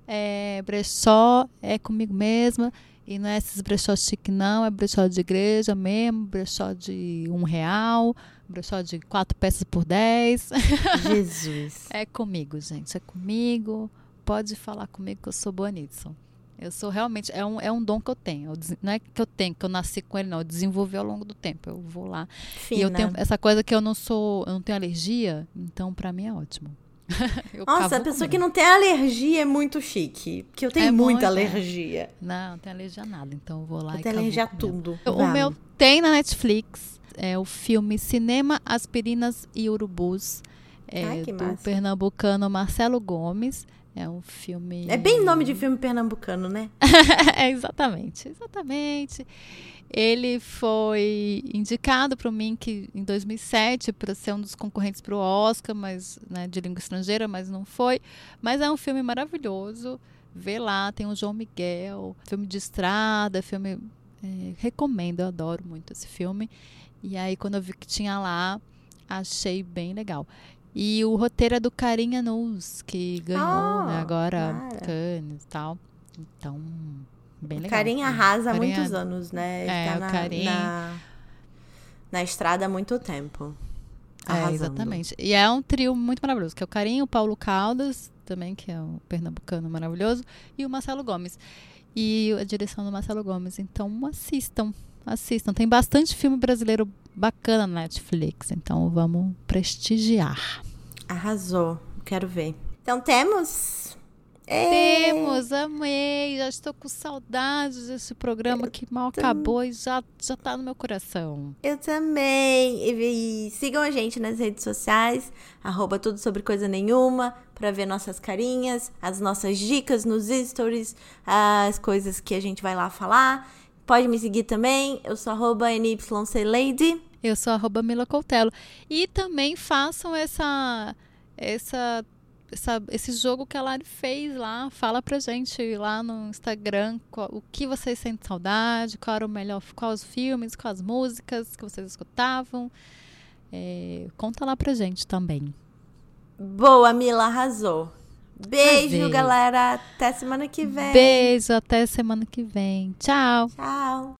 [SPEAKER 2] é, brechó é comigo mesma. E não é esses brechó chique, não. É brechó de igreja mesmo, brechó de um real, brechó de quatro peças por dez.
[SPEAKER 1] Jesus.
[SPEAKER 2] é comigo, gente. É comigo. Pode falar comigo que eu sou boa nisso. Eu sou realmente, é um, é um dom que eu tenho. Eu, não é que eu tenho, que eu nasci com ele, não. Eu desenvolvi ao longo do tempo. Eu vou lá.
[SPEAKER 1] Fina.
[SPEAKER 2] E eu tenho essa coisa que eu não sou, eu não tenho alergia, então para mim é ótimo.
[SPEAKER 1] Nossa, a pessoa que não tem alergia é muito chique. Porque eu tenho
[SPEAKER 2] É
[SPEAKER 1] muita
[SPEAKER 2] muito, é.
[SPEAKER 1] alergia.
[SPEAKER 2] Não, não tenho alergia a nada, então eu vou lá
[SPEAKER 1] Eu
[SPEAKER 2] e
[SPEAKER 1] tenho
[SPEAKER 2] cavuco
[SPEAKER 1] alergia a tudo.
[SPEAKER 2] O meu tem na Netflix é o filme Cinema, Aspirinas e Urubus. É,
[SPEAKER 1] Ai, que
[SPEAKER 2] do
[SPEAKER 1] massa.
[SPEAKER 2] pernambucano Marcelo Gomes. É um filme.
[SPEAKER 1] É bem nome de filme pernambucano, né?
[SPEAKER 2] é, exatamente, exatamente. Ele foi indicado para o Mink em 2007 para ser um dos concorrentes para o Oscar, mas né, de língua estrangeira, mas não foi. Mas é um filme maravilhoso. Vê lá, tem o João Miguel, filme de estrada, filme é, recomendo, eu adoro muito esse filme. E aí quando eu vi que tinha lá, achei bem legal. E o roteiro é do Carinha Nus, que ganhou
[SPEAKER 1] Ah,
[SPEAKER 2] né, agora
[SPEAKER 1] Mara.
[SPEAKER 2] Cannes e tal. Então, bem legal.
[SPEAKER 1] Carinha arrasa há muitos anos, né? Ele
[SPEAKER 2] É,
[SPEAKER 1] tá
[SPEAKER 2] o
[SPEAKER 1] na,
[SPEAKER 2] Carinha.
[SPEAKER 1] na, na estrada há muito tempo.
[SPEAKER 2] É, exatamente. E é um trio muito maravilhoso, que é o Carinho, o Paulo Caldas, também, que é o pernambucano maravilhoso, e o Marcelo Gomes. E a direção do Marcelo Gomes. Então, assistam, assistam. Tem bastante filme brasileiro bacana na Netflix, então vamos prestigiar.
[SPEAKER 1] Arrasou. Quero ver. Então temos. Ê!
[SPEAKER 2] Temos, amei, já estou com saudades desse programa que mal acabou e já, já tá no meu coração.
[SPEAKER 1] Eu também. E, e sigam a gente nas redes sociais, arroba tudo sobre coisa nenhuma, pra ver nossas carinhas, as nossas dicas nos stories, as coisas que a gente vai lá falar. Pode me seguir também, eu sou arroba NYCLady.
[SPEAKER 2] Eu sou arroba Mila Coutelo. E também façam essa, essa, essa, esse jogo que a Lari fez lá. Fala pra gente lá no Instagram qual- o que vocês sentem saudade, qual era o melhor, quais os filmes, quais as músicas que vocês escutavam. É, conta lá pra gente também.
[SPEAKER 1] Boa, Mila, arrasou. Beijo,
[SPEAKER 2] Arrasei.
[SPEAKER 1] galera. Até semana que vem.
[SPEAKER 2] Beijo, até semana que vem. Tchau!
[SPEAKER 1] Tchau.